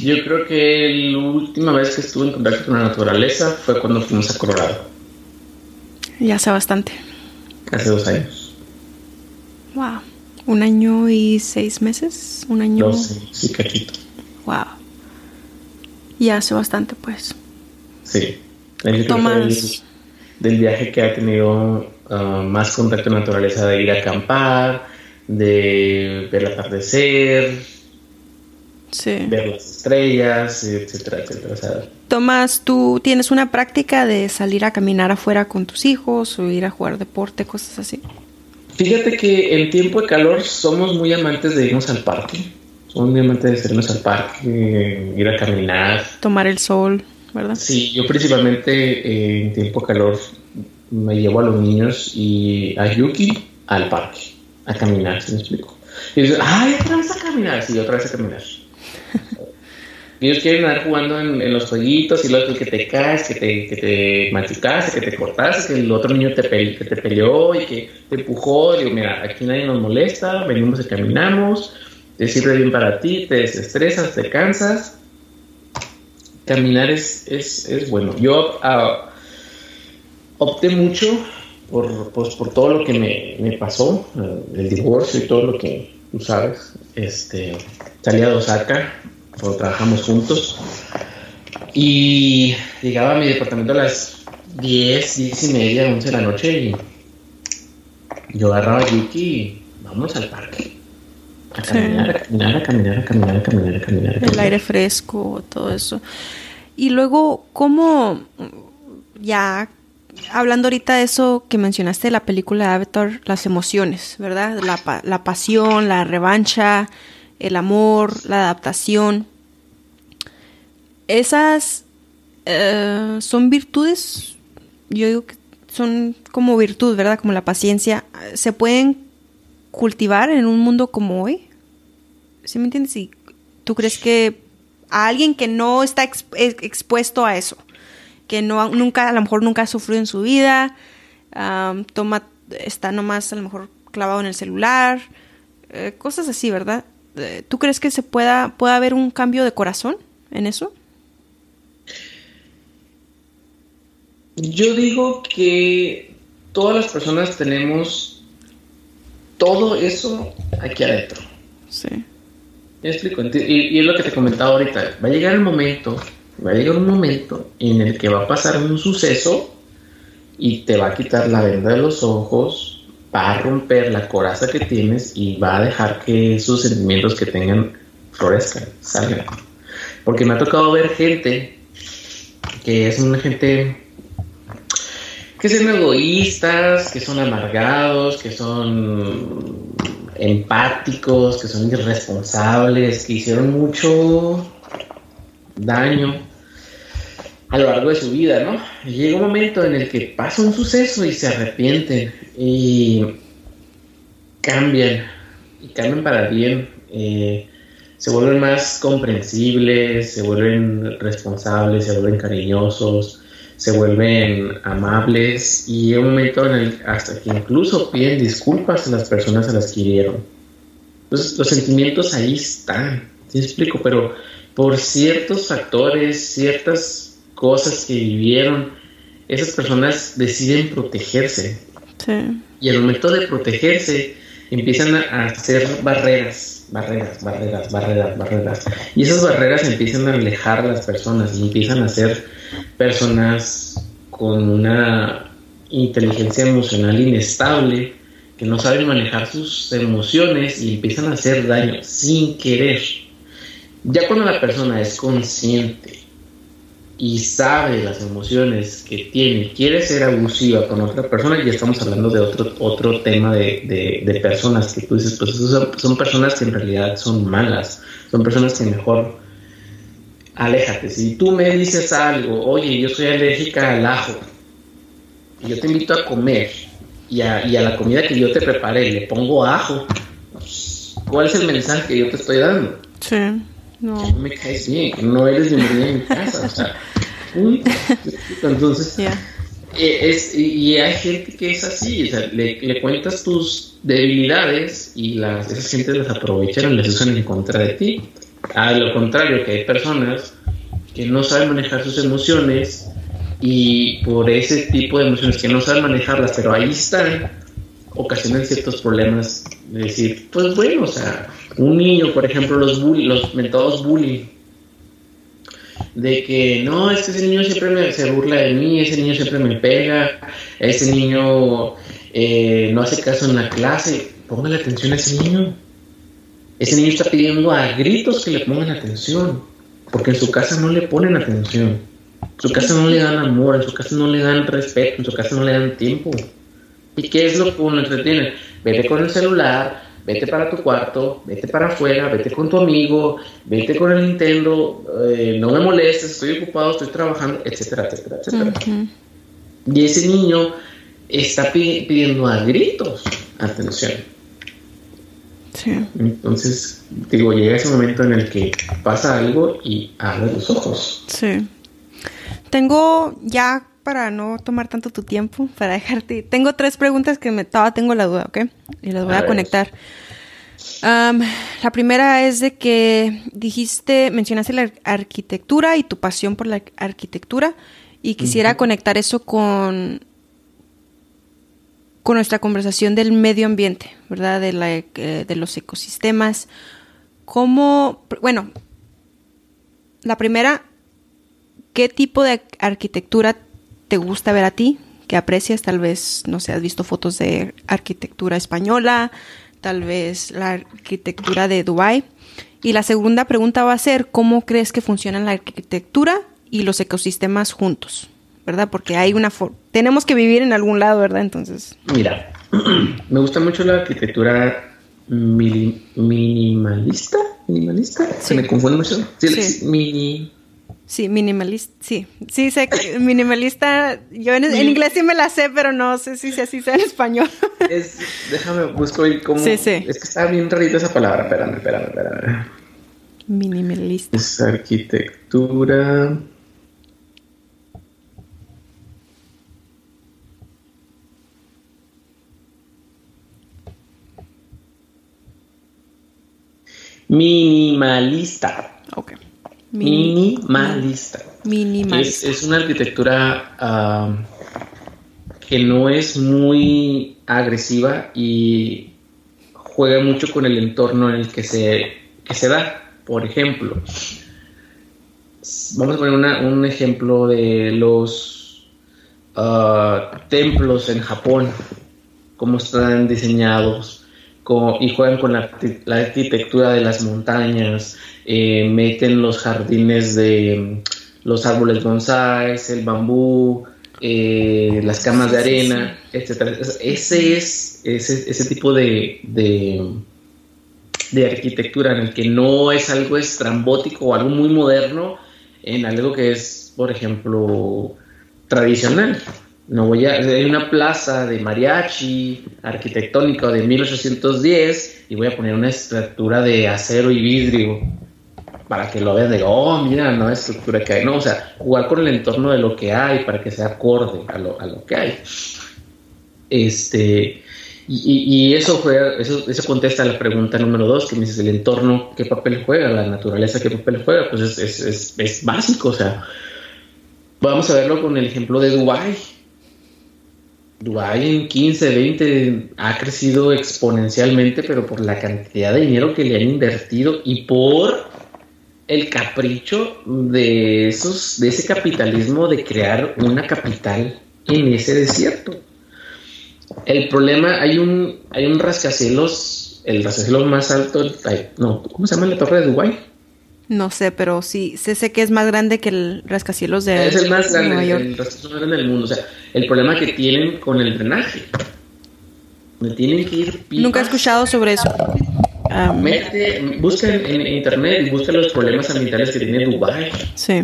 Yo creo que la última vez que estuve en contacto con la naturaleza fue cuando fuimos a Colorado. Ya hace bastante. Hace dos años. Wow. Un año y seis meses. Un año. Dos, sí, cachito. Wow. Ya hace bastante, pues. Sí. Tomás. Del, viaje que ha tenido uh, más contacto con la naturaleza, de ir a acampar, de ver el atardecer, ver las estrellas, etcétera, etcétera. Tomás, ¿tú tienes una práctica de salir a caminar afuera con tus hijos o ir a jugar deporte, cosas así? Fíjate que en tiempo de calor somos muy amantes de irnos al parque. Muy amantes de irnos al parque, ir a caminar. Tomar el sol, ¿verdad? Sí, yo principalmente eh, en tiempo calor me llevo a los niños y a Yuki al parque, a caminar, ¿se me explico? Y dicen, ¡ay, otra vez a caminar! Sí, otra vez a caminar. ellos quieren andar jugando en, los jueguitos y luego que te caes, que te, que te machucaste, que te cortaste, que el otro niño te, que te peleó y que te empujó. Digo, mira, aquí nadie nos molesta, venimos y caminamos, te sirve bien para ti, te desestresas, te cansas. Caminar es, es, bueno. Yo uh, opté mucho por, pues, por todo lo que me, me pasó, uh, el divorcio y todo lo que tú sabes. Este, salí a Osaka cuando trabajamos juntos. Y llegaba a mi departamento a las 10, 10 y media, 11 de la noche y yo agarraba a Yuki y vamos al parque. A caminar, a caminar, a caminar, a caminar, a caminar, a caminar. El aire fresco, todo eso. Y luego, ¿cómo ya hablando ahorita de eso que mencionaste de la película Avatar, las emociones, ¿verdad? La, la pasión, la revancha, el amor, la adaptación. Esas eh, son virtudes, yo digo que son como virtud, ¿verdad? Como la paciencia. ¿Se pueden cultivar en un mundo como hoy? ¿Sí me entiendes? ¿Y tú crees que a alguien que no está expuesto a eso, que no nunca, a lo mejor nunca ha sufrido en su vida, toma, está nomás a lo mejor clavado en el celular, eh, cosas así, ¿verdad? Eh, ¿tú crees que se pueda, pueda haber un cambio de corazón en eso? Yo digo que todas las personas tenemos todo eso aquí adentro. Sí. ¿Me explico? Y, es lo que te comentaba ahorita. Va a llegar el momento, va a llegar un momento en el que va a pasar un suceso y te va a quitar la venda de los ojos, va a romper la coraza que tienes y va a dejar que esos sentimientos que tengan florezcan, salgan. Porque me ha tocado ver gente que es una gente que son egoístas, que son amargados, que son empáticos, que son irresponsables, que hicieron mucho daño a lo largo de su vida, ¿no? Llega un momento en el que pasa un suceso y se arrepienten y cambian, y cambian para bien. Eh, se vuelven más comprensibles, se vuelven responsables, se vuelven cariñosos, se vuelven amables y llega un momento en el hasta que incluso piden disculpas a las personas a las que hirieron. Entonces los sentimientos ahí están, ¿sí explico? Pero por ciertos factores, ciertas cosas que vivieron, esas personas deciden protegerse. Y al momento de protegerse, empiezan a hacer barreras, barreras, barreras, barreras, barreras. Y esas barreras empiezan a alejar a las personas y empiezan a ser personas con una inteligencia emocional inestable, que no saben manejar sus emociones y empiezan a hacer daño sin querer. Ya cuando la persona es consciente y sabe las emociones que tiene, quiere ser abusiva con otra persona, ya estamos hablando de otro, otro tema de, personas que tú dices, pues son, personas que en realidad son malas, son personas que mejor aléjate. Si tú me dices algo, oye, yo soy alérgica al ajo, y yo te invito a comer, y a, y a la comida que yo te preparé le pongo ajo, pues, ¿cuál es el mensaje que yo te estoy dando? Sí. No. me caes bien, no eres bienvenida en mi casa. O sea, punto. Entonces, eh, es, y hay gente que es así, o sea, le, cuentas tus debilidades y las, esas gente las aprovechan y las usan en contra de ti. A lo contrario, que hay personas que no saben manejar sus emociones y por ese tipo de emociones que no saben manejarlas, pero ahí están, ocasionan ciertos problemas. De decir, pues bueno, o sea, un niño, por ejemplo, los, bully, los mentados bullying, de que no, es que ese niño siempre se burla de mí, ese niño siempre me pega, ese niño eh, no hace caso en la clase, póngale atención a ese niño. Ese niño está pidiendo a gritos que le pongan atención, porque en su casa no le ponen atención. En su casa no le dan amor, en su casa no le dan respeto, en su casa no le dan tiempo. ¿Y qué es lo que uno entretiene? Vete con el celular, vete para tu cuarto, vete para afuera, vete con tu amigo, vete con el Nintendo, eh, no me molestes, estoy ocupado, estoy trabajando, etcétera, etcétera, etcétera. Y ese niño está pidiendo a gritos atención. Sí. Entonces, digo, llega ese momento en el que pasa algo y abre los ojos. Sí. Tengo ya para no tomar tanto tu tiempo, para dejarte. Tengo tres preguntas que me todavía tengo la duda, ¿ok? Y las voy a, conectar. la primera es de que dijiste, mencionaste la arquitectura y tu pasión por la arquitectura y quisiera conectar eso con con nuestra conversación del medio ambiente, ¿verdad? De, la, eh, de los ecosistemas. ¿Cómo, bueno, la primera, ¿qué tipo de arquitectura te gusta ver a ti, que aprecias, tal vez, no sé, has visto fotos de arquitectura española, tal vez la arquitectura de Dubái. Y la segunda pregunta va a ser, ¿cómo crees que funcionan la arquitectura y los ecosistemas juntos? ¿Verdad? Porque hay una tenemos que vivir en algún lado, ¿verdad? Entonces. Mira, me gusta mucho la arquitectura minimalista, minimalista. Se me confunde mucho. Sí, Mini Sí, minimalista, sí. Sí, sé que minimalista, yo en, inglés sí me la sé, pero no sé si así sea en español. Es, déjame, busco cómo... Sí, sí. Es que está bien rarita esa palabra, espérame, espérame, espérame. Minimalista. Es arquitectura... Minimalista. Ok. Minimalista. Minimalista. Es, una arquitectura que no es muy agresiva y juega mucho con el entorno en el que se, se da. Por ejemplo, vamos a poner un ejemplo de los ah, templos en Japón, cómo están diseñados y juegan con la, arquitectura de las montañas, eh, meten los jardines de mm, los árboles bonsáis, el bambú, eh, las camas de arena, etc. Ese es ese, ese tipo de, de, de, arquitectura en el que no es algo estrambótico o algo muy moderno, en algo que es, por ejemplo, tradicional. No voy a, hay una plaza de mariachi arquitectónica de 1810 y voy a poner una estructura de acero y vidrio para que lo vean de, oh, mira, no es estructura que hay. No, o sea, jugar con el entorno de lo que hay para que sea acorde a lo, a lo que hay. Este, y, eso, fue, eso, eso contesta la pregunta número dos, que me dices, el entorno, ¿qué papel juega? La naturaleza, ¿qué papel juega? Pues es, es, es, es básico, o sea, vamos a verlo con el ejemplo de Dubái Dubai en 15, 20 ha crecido exponencialmente, pero por la cantidad de dinero que le han invertido y por el capricho de esos, de ese capitalismo de crear una capital en ese desierto. El problema, hay un, hay un rascacielos, el rascacielos más alto, no, ¿cómo se llama la torre de Dubai? No sé, pero sí, sé, sé que es más grande que el rascacielos de Es el más grande, el rascacielos más grande del mundo. O sea, el problema que tienen con el drenaje. Donde tienen que ir Nunca he escuchado sobre eso. busca en, internet y busca los problemas ambientales que tiene Dubai. Sí.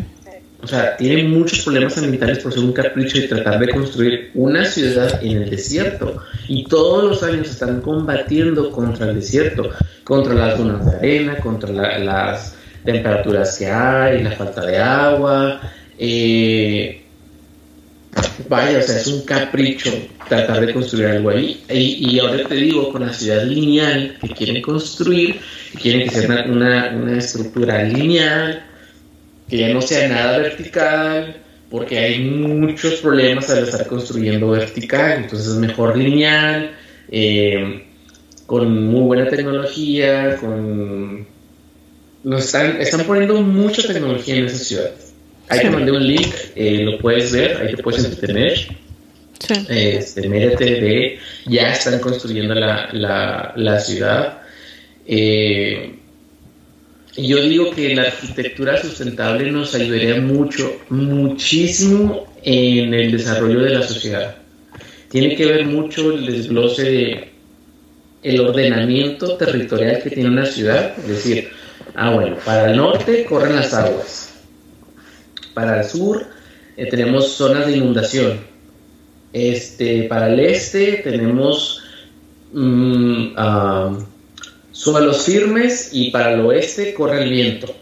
O sea, tiene muchos problemas ambientales por ser un capricho y tratar de construir una ciudad en el desierto. Y todos los años están combatiendo contra el desierto, contra las dunas de arena, contra las temperaturas que hay, la falta de agua, eh, vaya, o sea, es un capricho tratar de construir algo ahí. Y, y, ahora te digo, con la ciudad lineal que quieren construir, quieren que sea una, una, estructura lineal, que ya no sea nada vertical, porque hay muchos problemas al estar construyendo vertical, entonces es mejor lineal, eh, con muy buena tecnología, con... Nos están, están poniendo mucha tecnología en esa ciudad. Ahí te mandé un link, eh, lo puedes ver, ahí te puedes entretener. Sí. Este, de, ya están construyendo la, la, la ciudad. Eh, yo digo que la arquitectura sustentable nos ayudaría mucho, muchísimo en el desarrollo de la sociedad. Tiene que ver mucho el desglose de el ordenamiento territorial que tiene una ciudad, es decir, ah bueno, para el norte corren las aguas, para el sur eh, tenemos zonas de inundación, este, para el este tenemos mm, suelos firmes y para el oeste corre el viento.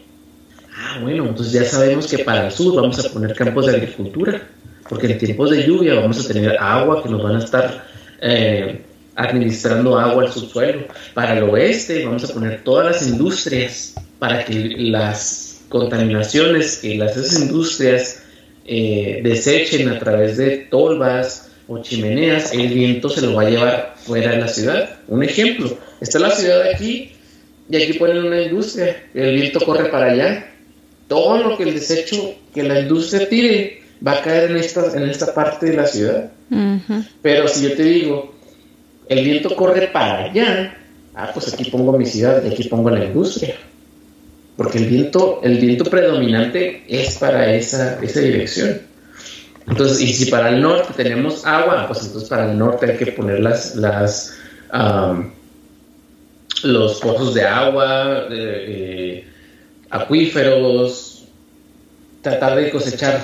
Ah, bueno, entonces ya sabemos que para el sur vamos a poner campos de agricultura, porque en tiempos de lluvia vamos a tener agua que nos van a estar eh, administrando agua al subsuelo. Para el oeste vamos a poner todas las industrias para que las contaminaciones que las esas industrias eh, desechen a través de tolvas o chimeneas, el viento se lo va a llevar fuera de la ciudad. Un ejemplo, está la ciudad aquí y aquí ponen una industria, el viento corre para allá. Todo lo que el desecho que la industria tire va a caer en esta, en esta parte de la ciudad. Pero si yo te digo, el viento corre para allá, ah, pues aquí pongo mi ciudad y aquí pongo la industria. Porque el viento, el viento predominante es para esa, esa dirección. Entonces, y si para el norte tenemos agua, pues entonces para el norte hay que poner las, las los pozos de agua, eh, acuíferos, tratar de cosechar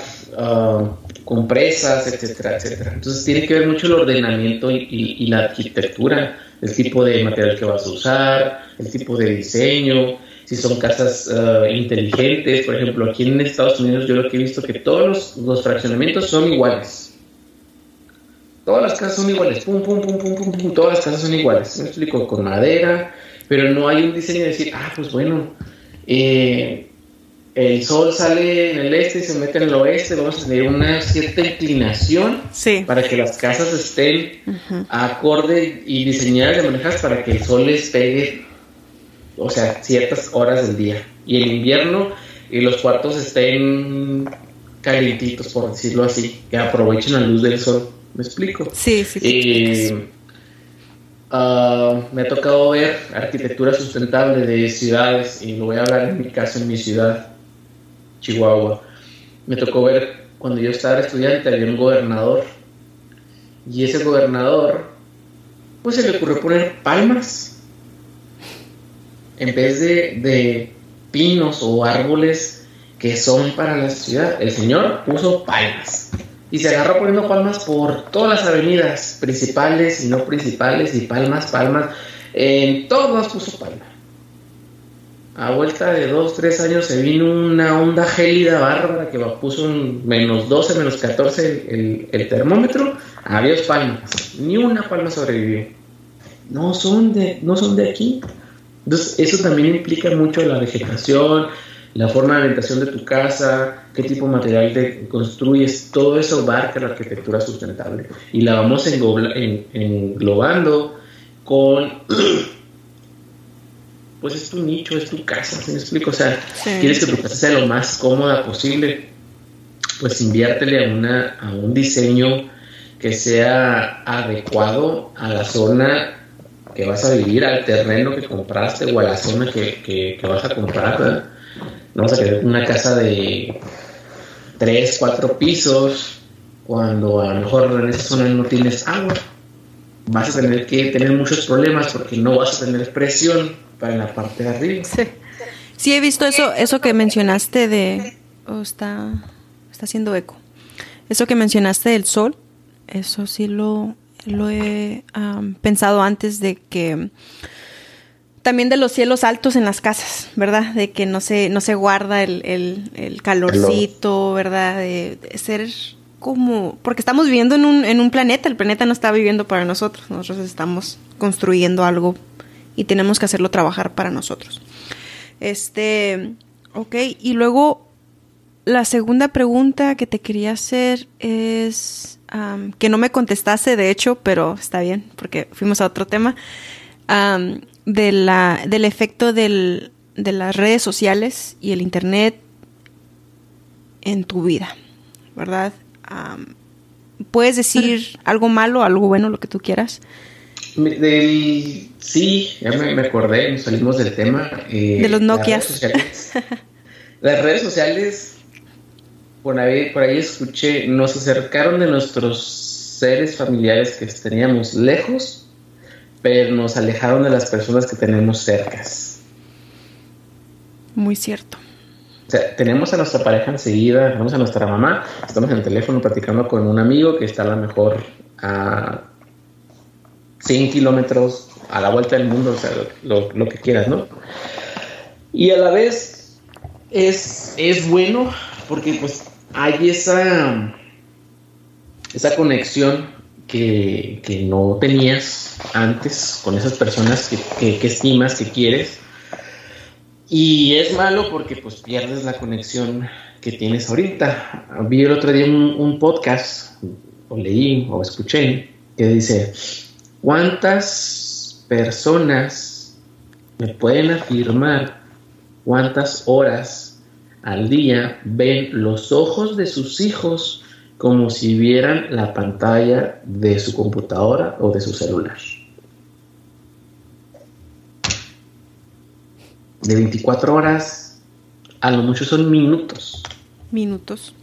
compresas, etcétera, etcétera. Entonces tiene que ver mucho el ordenamiento y, la arquitectura, el tipo de material que vas a usar, el tipo de diseño, si son casas uh, inteligentes. Por ejemplo, aquí en Estados Unidos yo lo que he visto que todos los, fraccionamientos son iguales. Todas las casas son iguales, pum, pum, pum, pum, pum, pum, todas las casas son iguales. Me explico, con madera, pero no hay un diseño de decir, ah, pues bueno, eh, el sol sale en el este y se mete en el oeste, vamos a tener una cierta inclinación para que las casas estén acorde y diseñadas de manejadas para que el sol les pegue, o sea, ciertas horas del día. Y el invierno y los cuartos estén calientitos, por decirlo así, que aprovechen la luz del sol. ¿Me explico? Sí, sí. Eh, ah, me ha tocado ver arquitectura sustentable de ciudades y lo voy a hablar en mi caso en mi ciudad Chihuahua. Me tocó ver cuando yo estaba estudiante, había un gobernador. Y ese gobernador, pues se le ocurrió poner palmas. En vez de, pinos o árboles que son para la ciudad, el señor puso palmas. Y se agarró poniendo palmas por todas las avenidas principales y no principales, y palmas, palmas. En todas puso palmas a vuelta de dos, tres años se vino una onda gélida bárbara que puso un menos 12, menos 14 el, el, termómetro. Adiós palmas. Ni una palma sobrevivió. No son de, no son de aquí. Entonces, eso también implica mucho la vegetación, la forma de alimentación de tu casa, qué tipo de material te construyes. Todo eso abarca la arquitectura sustentable. Y la vamos englobando con pues es tu nicho, es tu casa, ¿me explico? O sea, quieres que tu casa sea lo más cómoda posible, pues inviértele a, una, a un diseño que sea adecuado a la zona que vas a vivir, al terreno que compraste o a la zona que, vas a comprar. ¿verdad? No vas a querer una casa de tres, cuatro pisos cuando a lo mejor en esa zona no tienes agua. Vas a tener que tener muchos problemas porque no vas a tener presión para la parte de arriba. Sí. Sí, he visto eso, eso que mencionaste de... Oh, está, está haciendo eco. Eso que mencionaste del sol, eso sí lo, lo he pensado antes de que también de los cielos altos en las casas, ¿verdad? De que no se, no se guarda el, el, calorcito, ¿verdad? De, ser como... Porque estamos viviendo en un, en un planeta, el planeta no está viviendo para nosotros, nosotros estamos construyendo algo y tenemos que hacerlo trabajar para nosotros. Este, ok, y luego la segunda pregunta que te quería hacer es, que no me contestaste de hecho, pero está bien, porque fuimos a otro tema de la, del efecto del, de las redes sociales y el Internet en tu vida, ¿verdad? ¿Puedes decir algo malo, algo bueno, lo que tú quieras? sí, ya me, acordé, nos salimos del tema. Eh, de los Nokia. Las, redes sociales, por ahí, por ahí escuché, nos acercaron de nuestros seres familiares que teníamos lejos pero nos alejaron de las personas que tenemos cercas. Muy cierto. O sea, tenemos a nuestra pareja enseguida, tenemos a nuestra mamá, estamos en el teléfono platicando con un amigo que está a lo mejor a 100 kilómetros a la vuelta del mundo, o sea, lo, que quieras, ¿no? Y a la vez es, es bueno porque pues hay esa, esa conexión que, no tenías antes con esas personas que, estimas, que quieres. Y es malo porque pues pierdes la conexión que tienes ahorita. Vi el otro día un, podcast, o leí, o escuché, que dice, ¿cuántas personas me pueden afirmar cuántas horas al día ven los ojos de sus hijos como si vieran la pantalla de su computadora o de su celular. De 24 horas, a lo mucho son minutos. Minutos.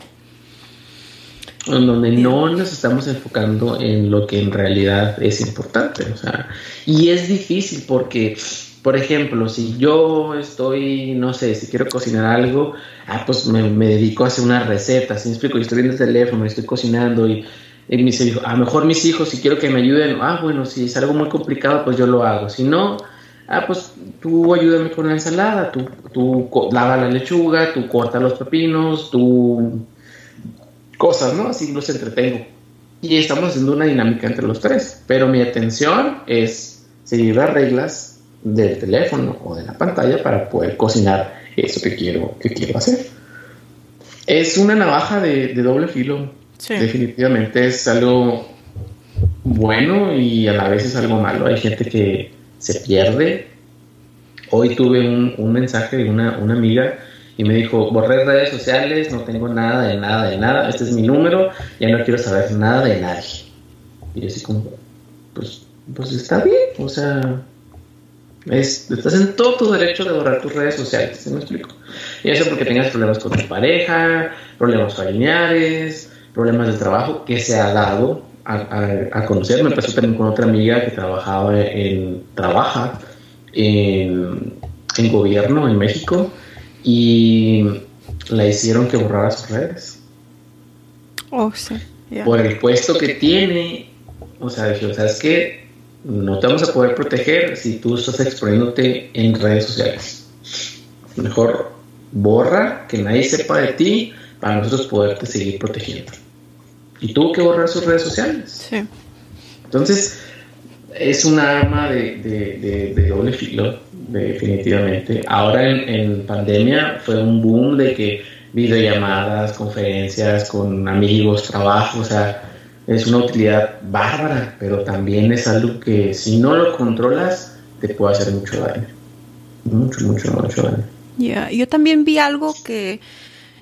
En donde no nos estamos enfocando en lo que en realidad es importante. O sea, y es difícil porque por ejemplo, si yo estoy, no sé, si quiero cocinar algo, ah, pues me, dedico a hacer una receta, si me explico, yo estoy viendo el teléfono, estoy cocinando y, y me dice, a lo mejor mis hijos, si quiero que me ayuden, ah, bueno, si es algo muy complicado, pues yo lo hago. Si no, ah, pues tú ayúdame con la ensalada, tú, tú lava la lechuga, tú corta los pepinos, tú cosas, ¿no? Así los entretengo. Y estamos haciendo una dinámica entre los tres, pero mi atención es seguir las reglas del teléfono o de la pantalla para poder cocinar eso que quiero, que quiero hacer. Es una navaja de, doble filo. Definitivamente es algo bueno y a la vez es algo malo. Hay gente que se pierde. Hoy tuve un, mensaje de una, una, amiga y me dijo, borré redes sociales, no tengo nada de nada de nada, este es mi número, ya no quiero saber nada de nadie. Y yo así como, pues, pues está bien, o sea, estás en todo tu derecho de borrar tus redes sociales, ¿sí me explico? Y eso porque tengas problemas con tu pareja, problemas familiares, problemas de trabajo, que se ha dado a, conocer. Me pasó también con otra amiga que trabajaba en, trabaja en, gobierno en México y la hicieron que borrara sus redes. Oh, sí. Por el puesto que tiene, o sea, dije, ¿sabes qué? no te vamos a poder proteger si tú estás exponiéndote en redes sociales. Mejor borra, que nadie sepa de ti, para nosotros poderte seguir protegiendo. Y tuvo que borrar sus redes sociales. Sí. Entonces, es un arma de, doble filo, definitivamente. Ahora en, pandemia fue un boom de que videollamadas, conferencias con amigos, trabajo, o sea, es una utilidad bárbara, pero también es algo que si no lo controlas te puede hacer mucho daño. Mucho, mucho, mucho daño. Ya, yo también vi algo que,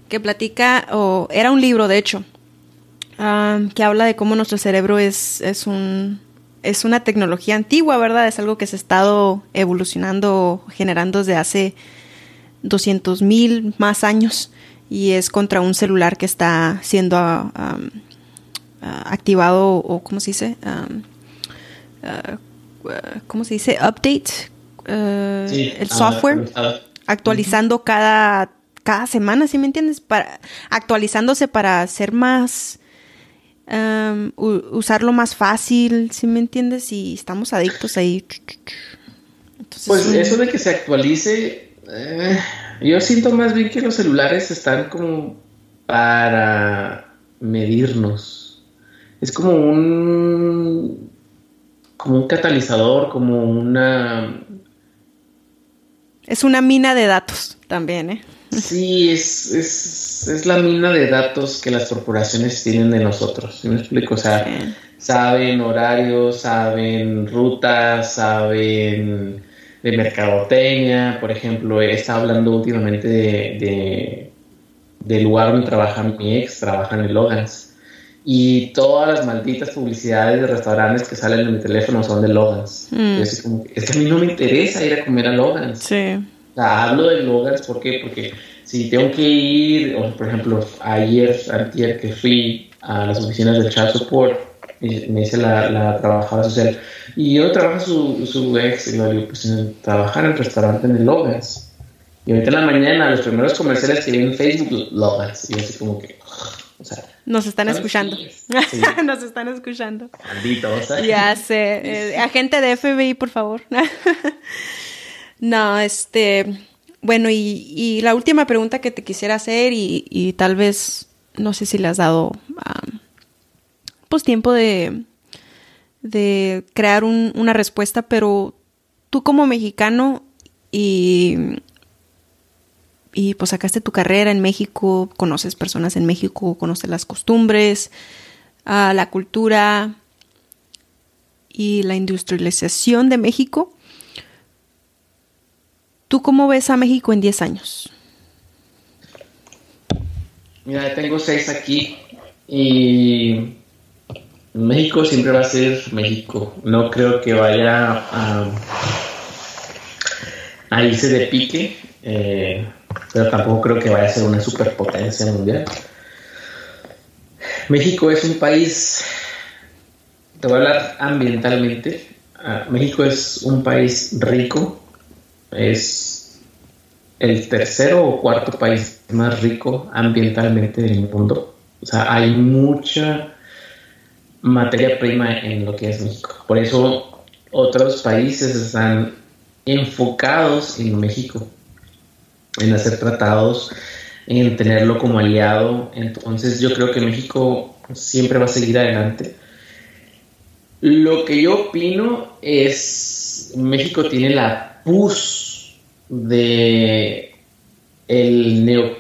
que platica, o era un libro de hecho, um, que habla de cómo nuestro cerebro es, es, un, es una tecnología antigua, ¿verdad? Es algo que se ha estado evolucionando, generando desde hace 200 mil más años y es contra un celular que está siendo... Um, Ah, activado o ¿cómo se dice? Um, uh, ¿Cómo se dice? Update uh, el ah, software actualizando cada cada semana, ¿sí me entiendes? Para actualizándose para ser más um, usarlo más fácil, ¿sí me entiendes? Y estamos adictos ahí. pues eso de que se actualice, eh, yo siento más bien que los celulares están como para medirnos. Es como un como un catalizador, como una es una mina de datos también, ¿eh? Sí, es, es, es, la mina de datos que las corporaciones tienen de nosotros. me explico? O sea, saben horarios, saben rutas, saben de mercadotecnia. Por ejemplo, he estado hablando últimamente de, del lugar donde trabaja mi ex, trabaja en el Logans. Y todas las malditas publicidades de restaurantes que salen en mi teléfono son de Logans. Mm. es que a mí no me interesa ir a comer a Logans. Sí hablo de Logans, ¿por qué? Porque si tengo que ir, o por ejemplo, ayer, ayer que fui a las oficinas del Child Support, me dice la, la trabajadora social, y yo trabajo su, su ex, y yo digo, pues en, trabajar en el restaurante el Logans. Y ahorita en la mañana, los primeros comerciales que vi en Facebook, Logans, y yo así como que, o sea, nos están escuchando. Nos están escuchando. Malditos. Ya sé. Eh, agente de FBI, por favor. No, este, bueno, y, la última pregunta que te quisiera hacer y, tal vez, no sé si le has dado, pues tiempo de, de crear una respuesta, pero tú como mexicano y, y pues sacaste tu carrera en México, conoces personas en México, conoces las costumbres, ah, la cultura y la industrialización de México. ¿Tú cómo ves a México en 10 años? Mira, tengo seis aquí y México siempre va a ser México. No creo que vaya a, irse de pique, eh, pero tampoco creo que vaya a ser una superpotencia mundial. México es un país, te voy a hablar ambientalmente, ah, México es un país rico, es el tercero o cuarto país más rico ambientalmente del mundo. O sea, hay mucha materia prima en lo que es México. Por eso otros países están enfocados en México, en hacer tratados, en tenerlo como aliado. Entonces yo creo que México siempre va a seguir adelante. Lo que yo opino es, México tiene la pus de el neo,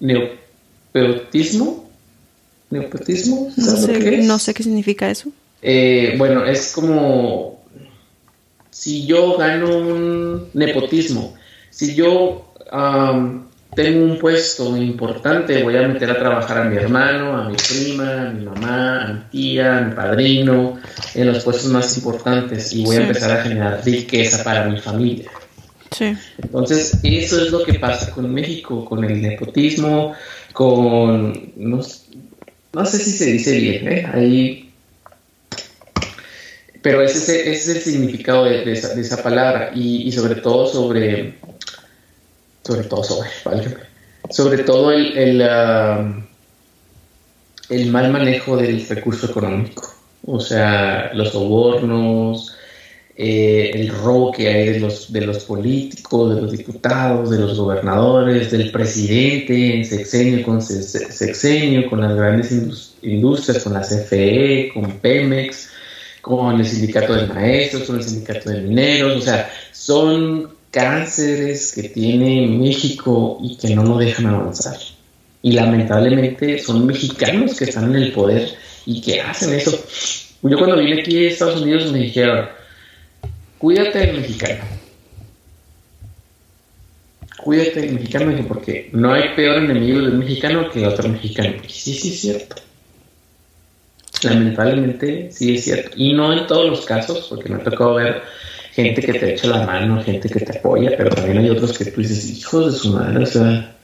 neopeotismo. ¿Neopeotismo? No sé, qué significa eso. Eh, bueno, es como si yo gano un nepotismo, si yo tengo un puesto importante, voy a meter a trabajar a mi hermano, a mi prima, a mi mamá, a mi tía, a mi padrino, en los puestos más importantes y voy a empezar a generar riqueza para mi familia. Sí. Entonces, eso es lo que pasa con México, con el nepotismo, con... No, sé si se dice bien, ¿eh? Ahí... Pero ese, es el significado de, esa, palabra y, y sobre todo sobre sobre todo sobre, sobre todo el, el, um, el, mal manejo del recurso económico, o sea, los sobornos, eh, el robo que hay de los, de los políticos, de los diputados, de los gobernadores, del presidente, sexenio con sexenio, con las grandes industrias, con la CFE, con Pemex, con el sindicato de maestros, con el sindicato de mineros, o sea, son cánceres que tiene México y que no lo dejan avanzar. Y lamentablemente son mexicanos que están en el poder y que hacen eso. Yo cuando vine aquí a Estados Unidos me dijeron, cuídate del mexicano. Cuídate del mexicano porque no hay peor enemigo del mexicano que otro mexicano. sí, sí es cierto. Lamentablemente sí es cierto. Y no en todos los casos, porque me ha tocado ver gente que te echa la mano, gente que te apoya, pero también hay otros que tú dices, hijos de su madre, o sea,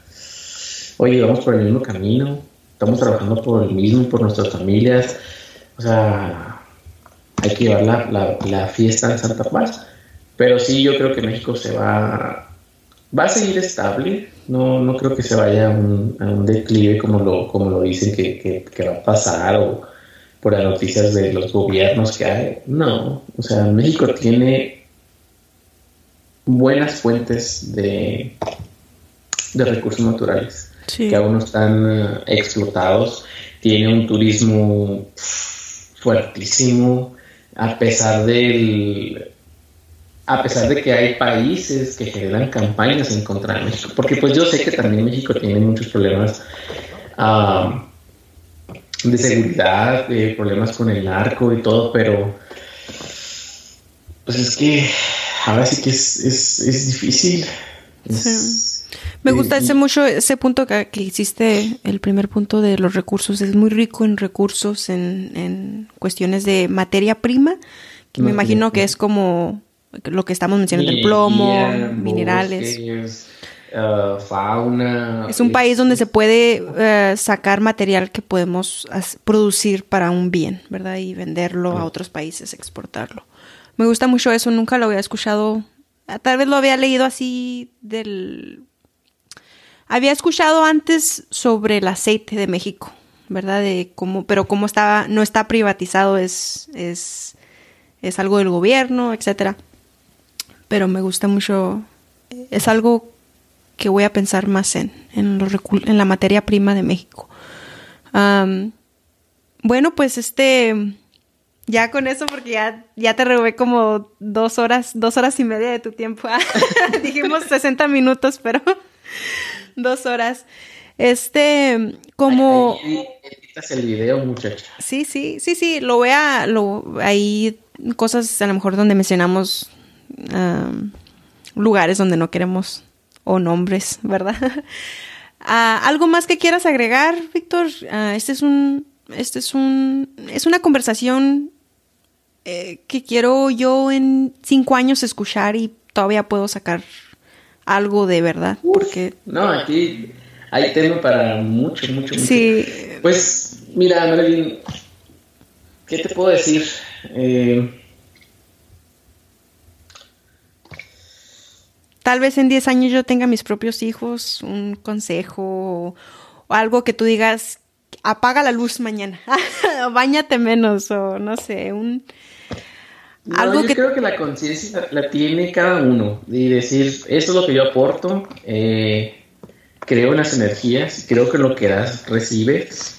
oye, vamos por el mismo camino, estamos trabajando por el mismo, por nuestras familias, o sea, hay que llevar la, la, fiesta en Santa Paz. Pero sí, yo creo que México se va, va a seguir estable, no, no creo que se vaya a un, a un declive como lo, como lo dicen que, que va a pasar o por las noticias de los gobiernos que hay. No, o sea, México tiene buenas fuentes de, de recursos naturales que aún no están eh, explotados. Tiene un turismo fuertísimo, a pesar del a pesar de que hay países que generan campañas en contra de México, porque pues yo sé que también México tiene muchos problemas ah, de seguridad, de problemas con el narco y todo, pero pues es que ahora sí que es, es, difícil. Me gusta ese mucho ese punto que, hiciste, el primer punto de los recursos. Es muy rico en recursos, en, en cuestiones de materia prima, que me imagino que es como lo que estamos mencionando, el plomo, minerales. Uh, fauna. Es un país donde se puede uh, sacar material que podemos producir para un bien, ¿verdad? Y venderlo a otros países, exportarlo. Me gusta mucho eso, nunca lo había escuchado. Tal vez lo había leído así del... Había escuchado antes sobre el aceite de México, ¿verdad? De cómo, pero cómo estaba, no está privatizado, es, es, es algo del gobierno, etcétera pero me gusta mucho, es algo que voy a pensar más en, en, en la materia prima de México. bueno, pues este, ya con eso, porque ya, ya te robé como dos horas, dos horas y media de tu tiempo. Dijimos 60 minutos, pero dos horas. Este, como... Ahí, el video, muchacha. Sí, sí, sí, sí, lo voy a, lo, ahí cosas a lo mejor donde mencionamos lugares donde no queremos o nombres, ¿verdad? Ah, ¿Algo más que quieras agregar, Víctor? Ah, este es un, este es un, es una conversación eh, que quiero yo en cinco años escuchar y todavía puedo sacar algo de verdad, porque no aquí hay tema para mucho, mucho, mucho. Sí. Pues mira, Marilyn, ¿qué te puedo decir? Eh, tal vez en 10 años yo tenga mis propios hijos, un consejo o, algo que tú digas, apaga la luz mañana, bañate menos o no sé, un... algo yo creo que la conciencia la, tiene cada uno y decir, esto es lo que yo aporto, eh, creo en las energías, creo que lo que das, recibes.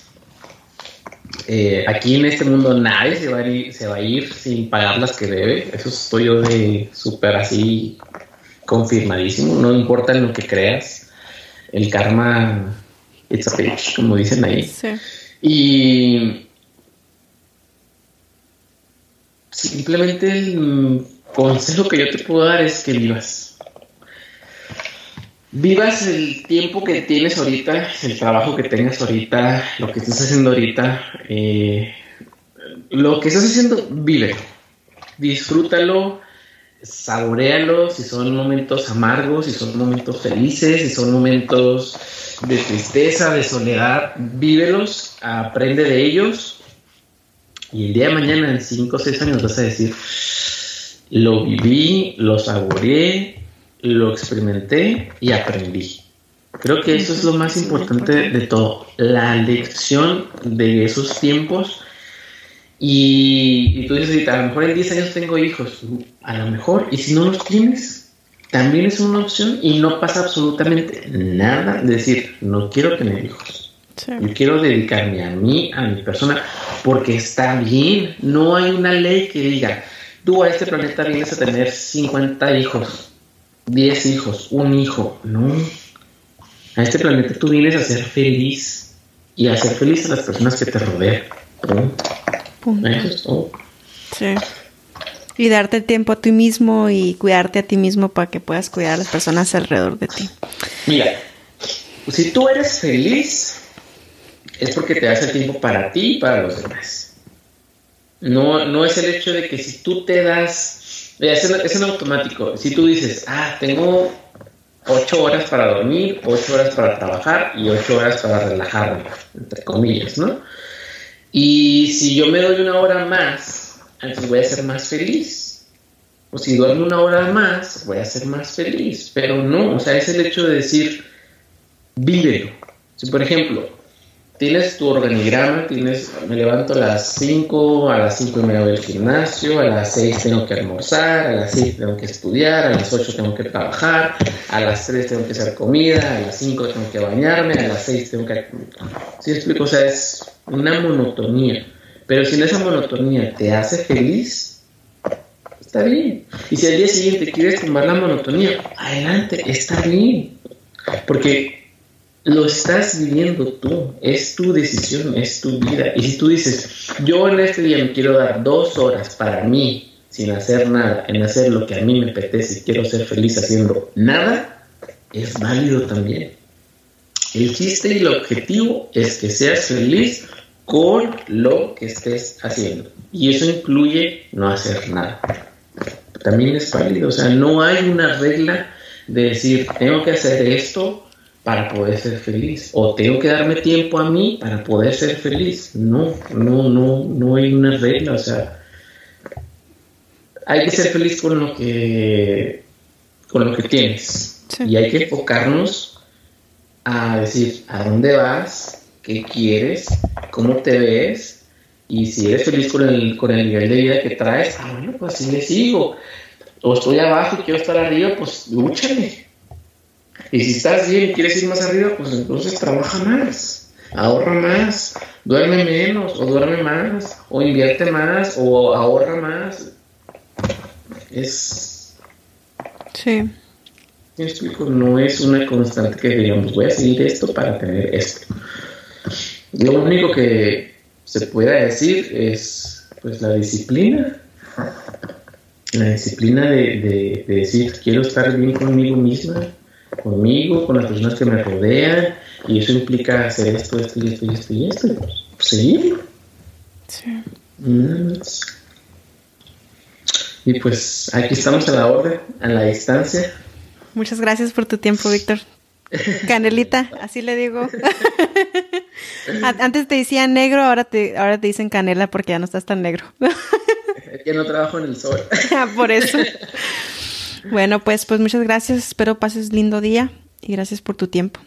Eh, aquí en este mundo nadie se va, a ir, se va a ir sin pagar las que debe. Eso estoy yo de súper así confirmadísimo, no importa en lo que creas, el karma, it's a bitch, como dicen ahí. Y simplemente el consejo que yo te puedo dar es que vivas. Vivas el tiempo que tienes ahorita, el trabajo que tengas ahorita, lo que estás haciendo ahorita. Eh, lo que estás haciendo, vive. Disfrútalo saborealo, si son momentos amargos, si son momentos felices, si son momentos de tristeza, de soledad, vívelos, aprende de ellos y el día de mañana, en 5 o 6 años, vas a decir, lo viví, lo saboreé, lo experimenté y aprendí. Creo que eso es lo más importante de todo, la lección de esos tiempos y, tú dices, a lo mejor en 10 años tengo hijos, a lo mejor, y si no los tienes, también es una opción y no pasa absolutamente nada de decir, no quiero tener hijos. Yo quiero dedicarme a mí, a mi persona, porque está bien. No hay una ley que diga, tú a este planeta vienes a tener 50 hijos, 10 hijos, un hijo. No. A este planeta tú vienes a ser feliz y a hacer feliz a las personas que te rodean. Sí. Y darte tiempo a ti mismo y cuidarte a ti mismo para que puedas cuidar a las personas alrededor de ti. Mira, si tú eres feliz, es porque te das el tiempo para ti y para los demás. No, no es el hecho de que si tú te das, es en, es en automático. Si tú dices, ah, tengo ocho horas para dormir, ocho horas para trabajar y ocho horas para relajarme, entre comillas, ¿no? Y si yo me doy una hora más, entonces voy a ser más feliz. O si duermo una hora más, voy a ser más feliz. Pero no, o sea, es el hecho de decir, vívelo. Si, por ejemplo, tienes tu organigrama, tienes, me levanto a las 5, a las 5 y media voy al gimnasio, a las 6 tengo que almorzar, a las 6 tengo que estudiar, a las 8 tengo que trabajar, a las 3 tengo que hacer comida, a las 5 tengo que bañarme, a las 6 tengo que... ¿Sí explico? O sea, es una monotonía. Pero si en esa monotonía te hace feliz, está bien. Y si al día siguiente quieres tomar la monotonía, adelante, está bien. Porque lo estás viviendo tú, es tu decisión, es tu vida. Y si tú dices, yo en este día me quiero dar dos horas para mí, sin hacer nada, en hacer lo que a mí me apetece y quiero ser feliz haciendo nada, es válido también. El chiste y el objetivo es que seas feliz con lo que estés haciendo. Y eso incluye no hacer nada. También es válido, o sea, no hay una regla de decir, tengo que hacer esto para poder ser feliz. O tengo que darme tiempo a mí para poder ser feliz. No, no, no, no hay una regla, o sea, hay que ser feliz con lo que con lo que tienes. Y hay que enfocarnos a decir a dónde vas, qué quieres, cómo te ves y si eres feliz con el, con el nivel de vida que traes, ah, bueno, pues así le sigo. O estoy abajo y quiero estar arriba, pues lúchale y si estás bien y quieres ir más arriba, pues entonces trabaja más, ahorra más, duerme menos o duerme más, o invierte más o ahorra más. Es... Sí. No es una constante que digamos, voy a seguir esto para tener esto. Lo único que se pueda decir es pues la disciplina. La disciplina de, de decir, quiero estar bien conmigo misma, conmigo, con las personas que me rodean, y eso implica hacer esto, esto y esto y esto y esto. Sí. Sí. Y pues aquí estamos a la orden, a la distancia. Muchas gracias por tu tiempo, Víctor. Canelita, así le digo. Antes te decían negro, ahora te, ahora te dicen canela porque ya no estás tan negro. ya no trabajo en el sol. por eso. Bueno, pues, pues muchas gracias. Espero pases lindo día y gracias por tu tiempo.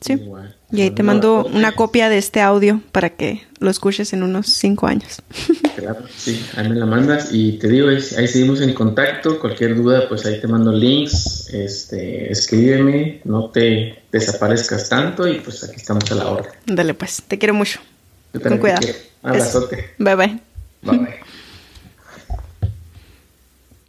Sí. Y ahí te mando una copia de este audio para que lo escuches en unos cinco años. Claro, sí, ahí me la mandas y te digo, ahí seguimos en contacto. Cualquier duda, pues ahí te mando links, este, escríbeme, no te desaparezcas tanto y pues aquí estamos a la hora. Dale pues, te quiero mucho. Con cuidado. Abrazote. Bye bye. Bye bye.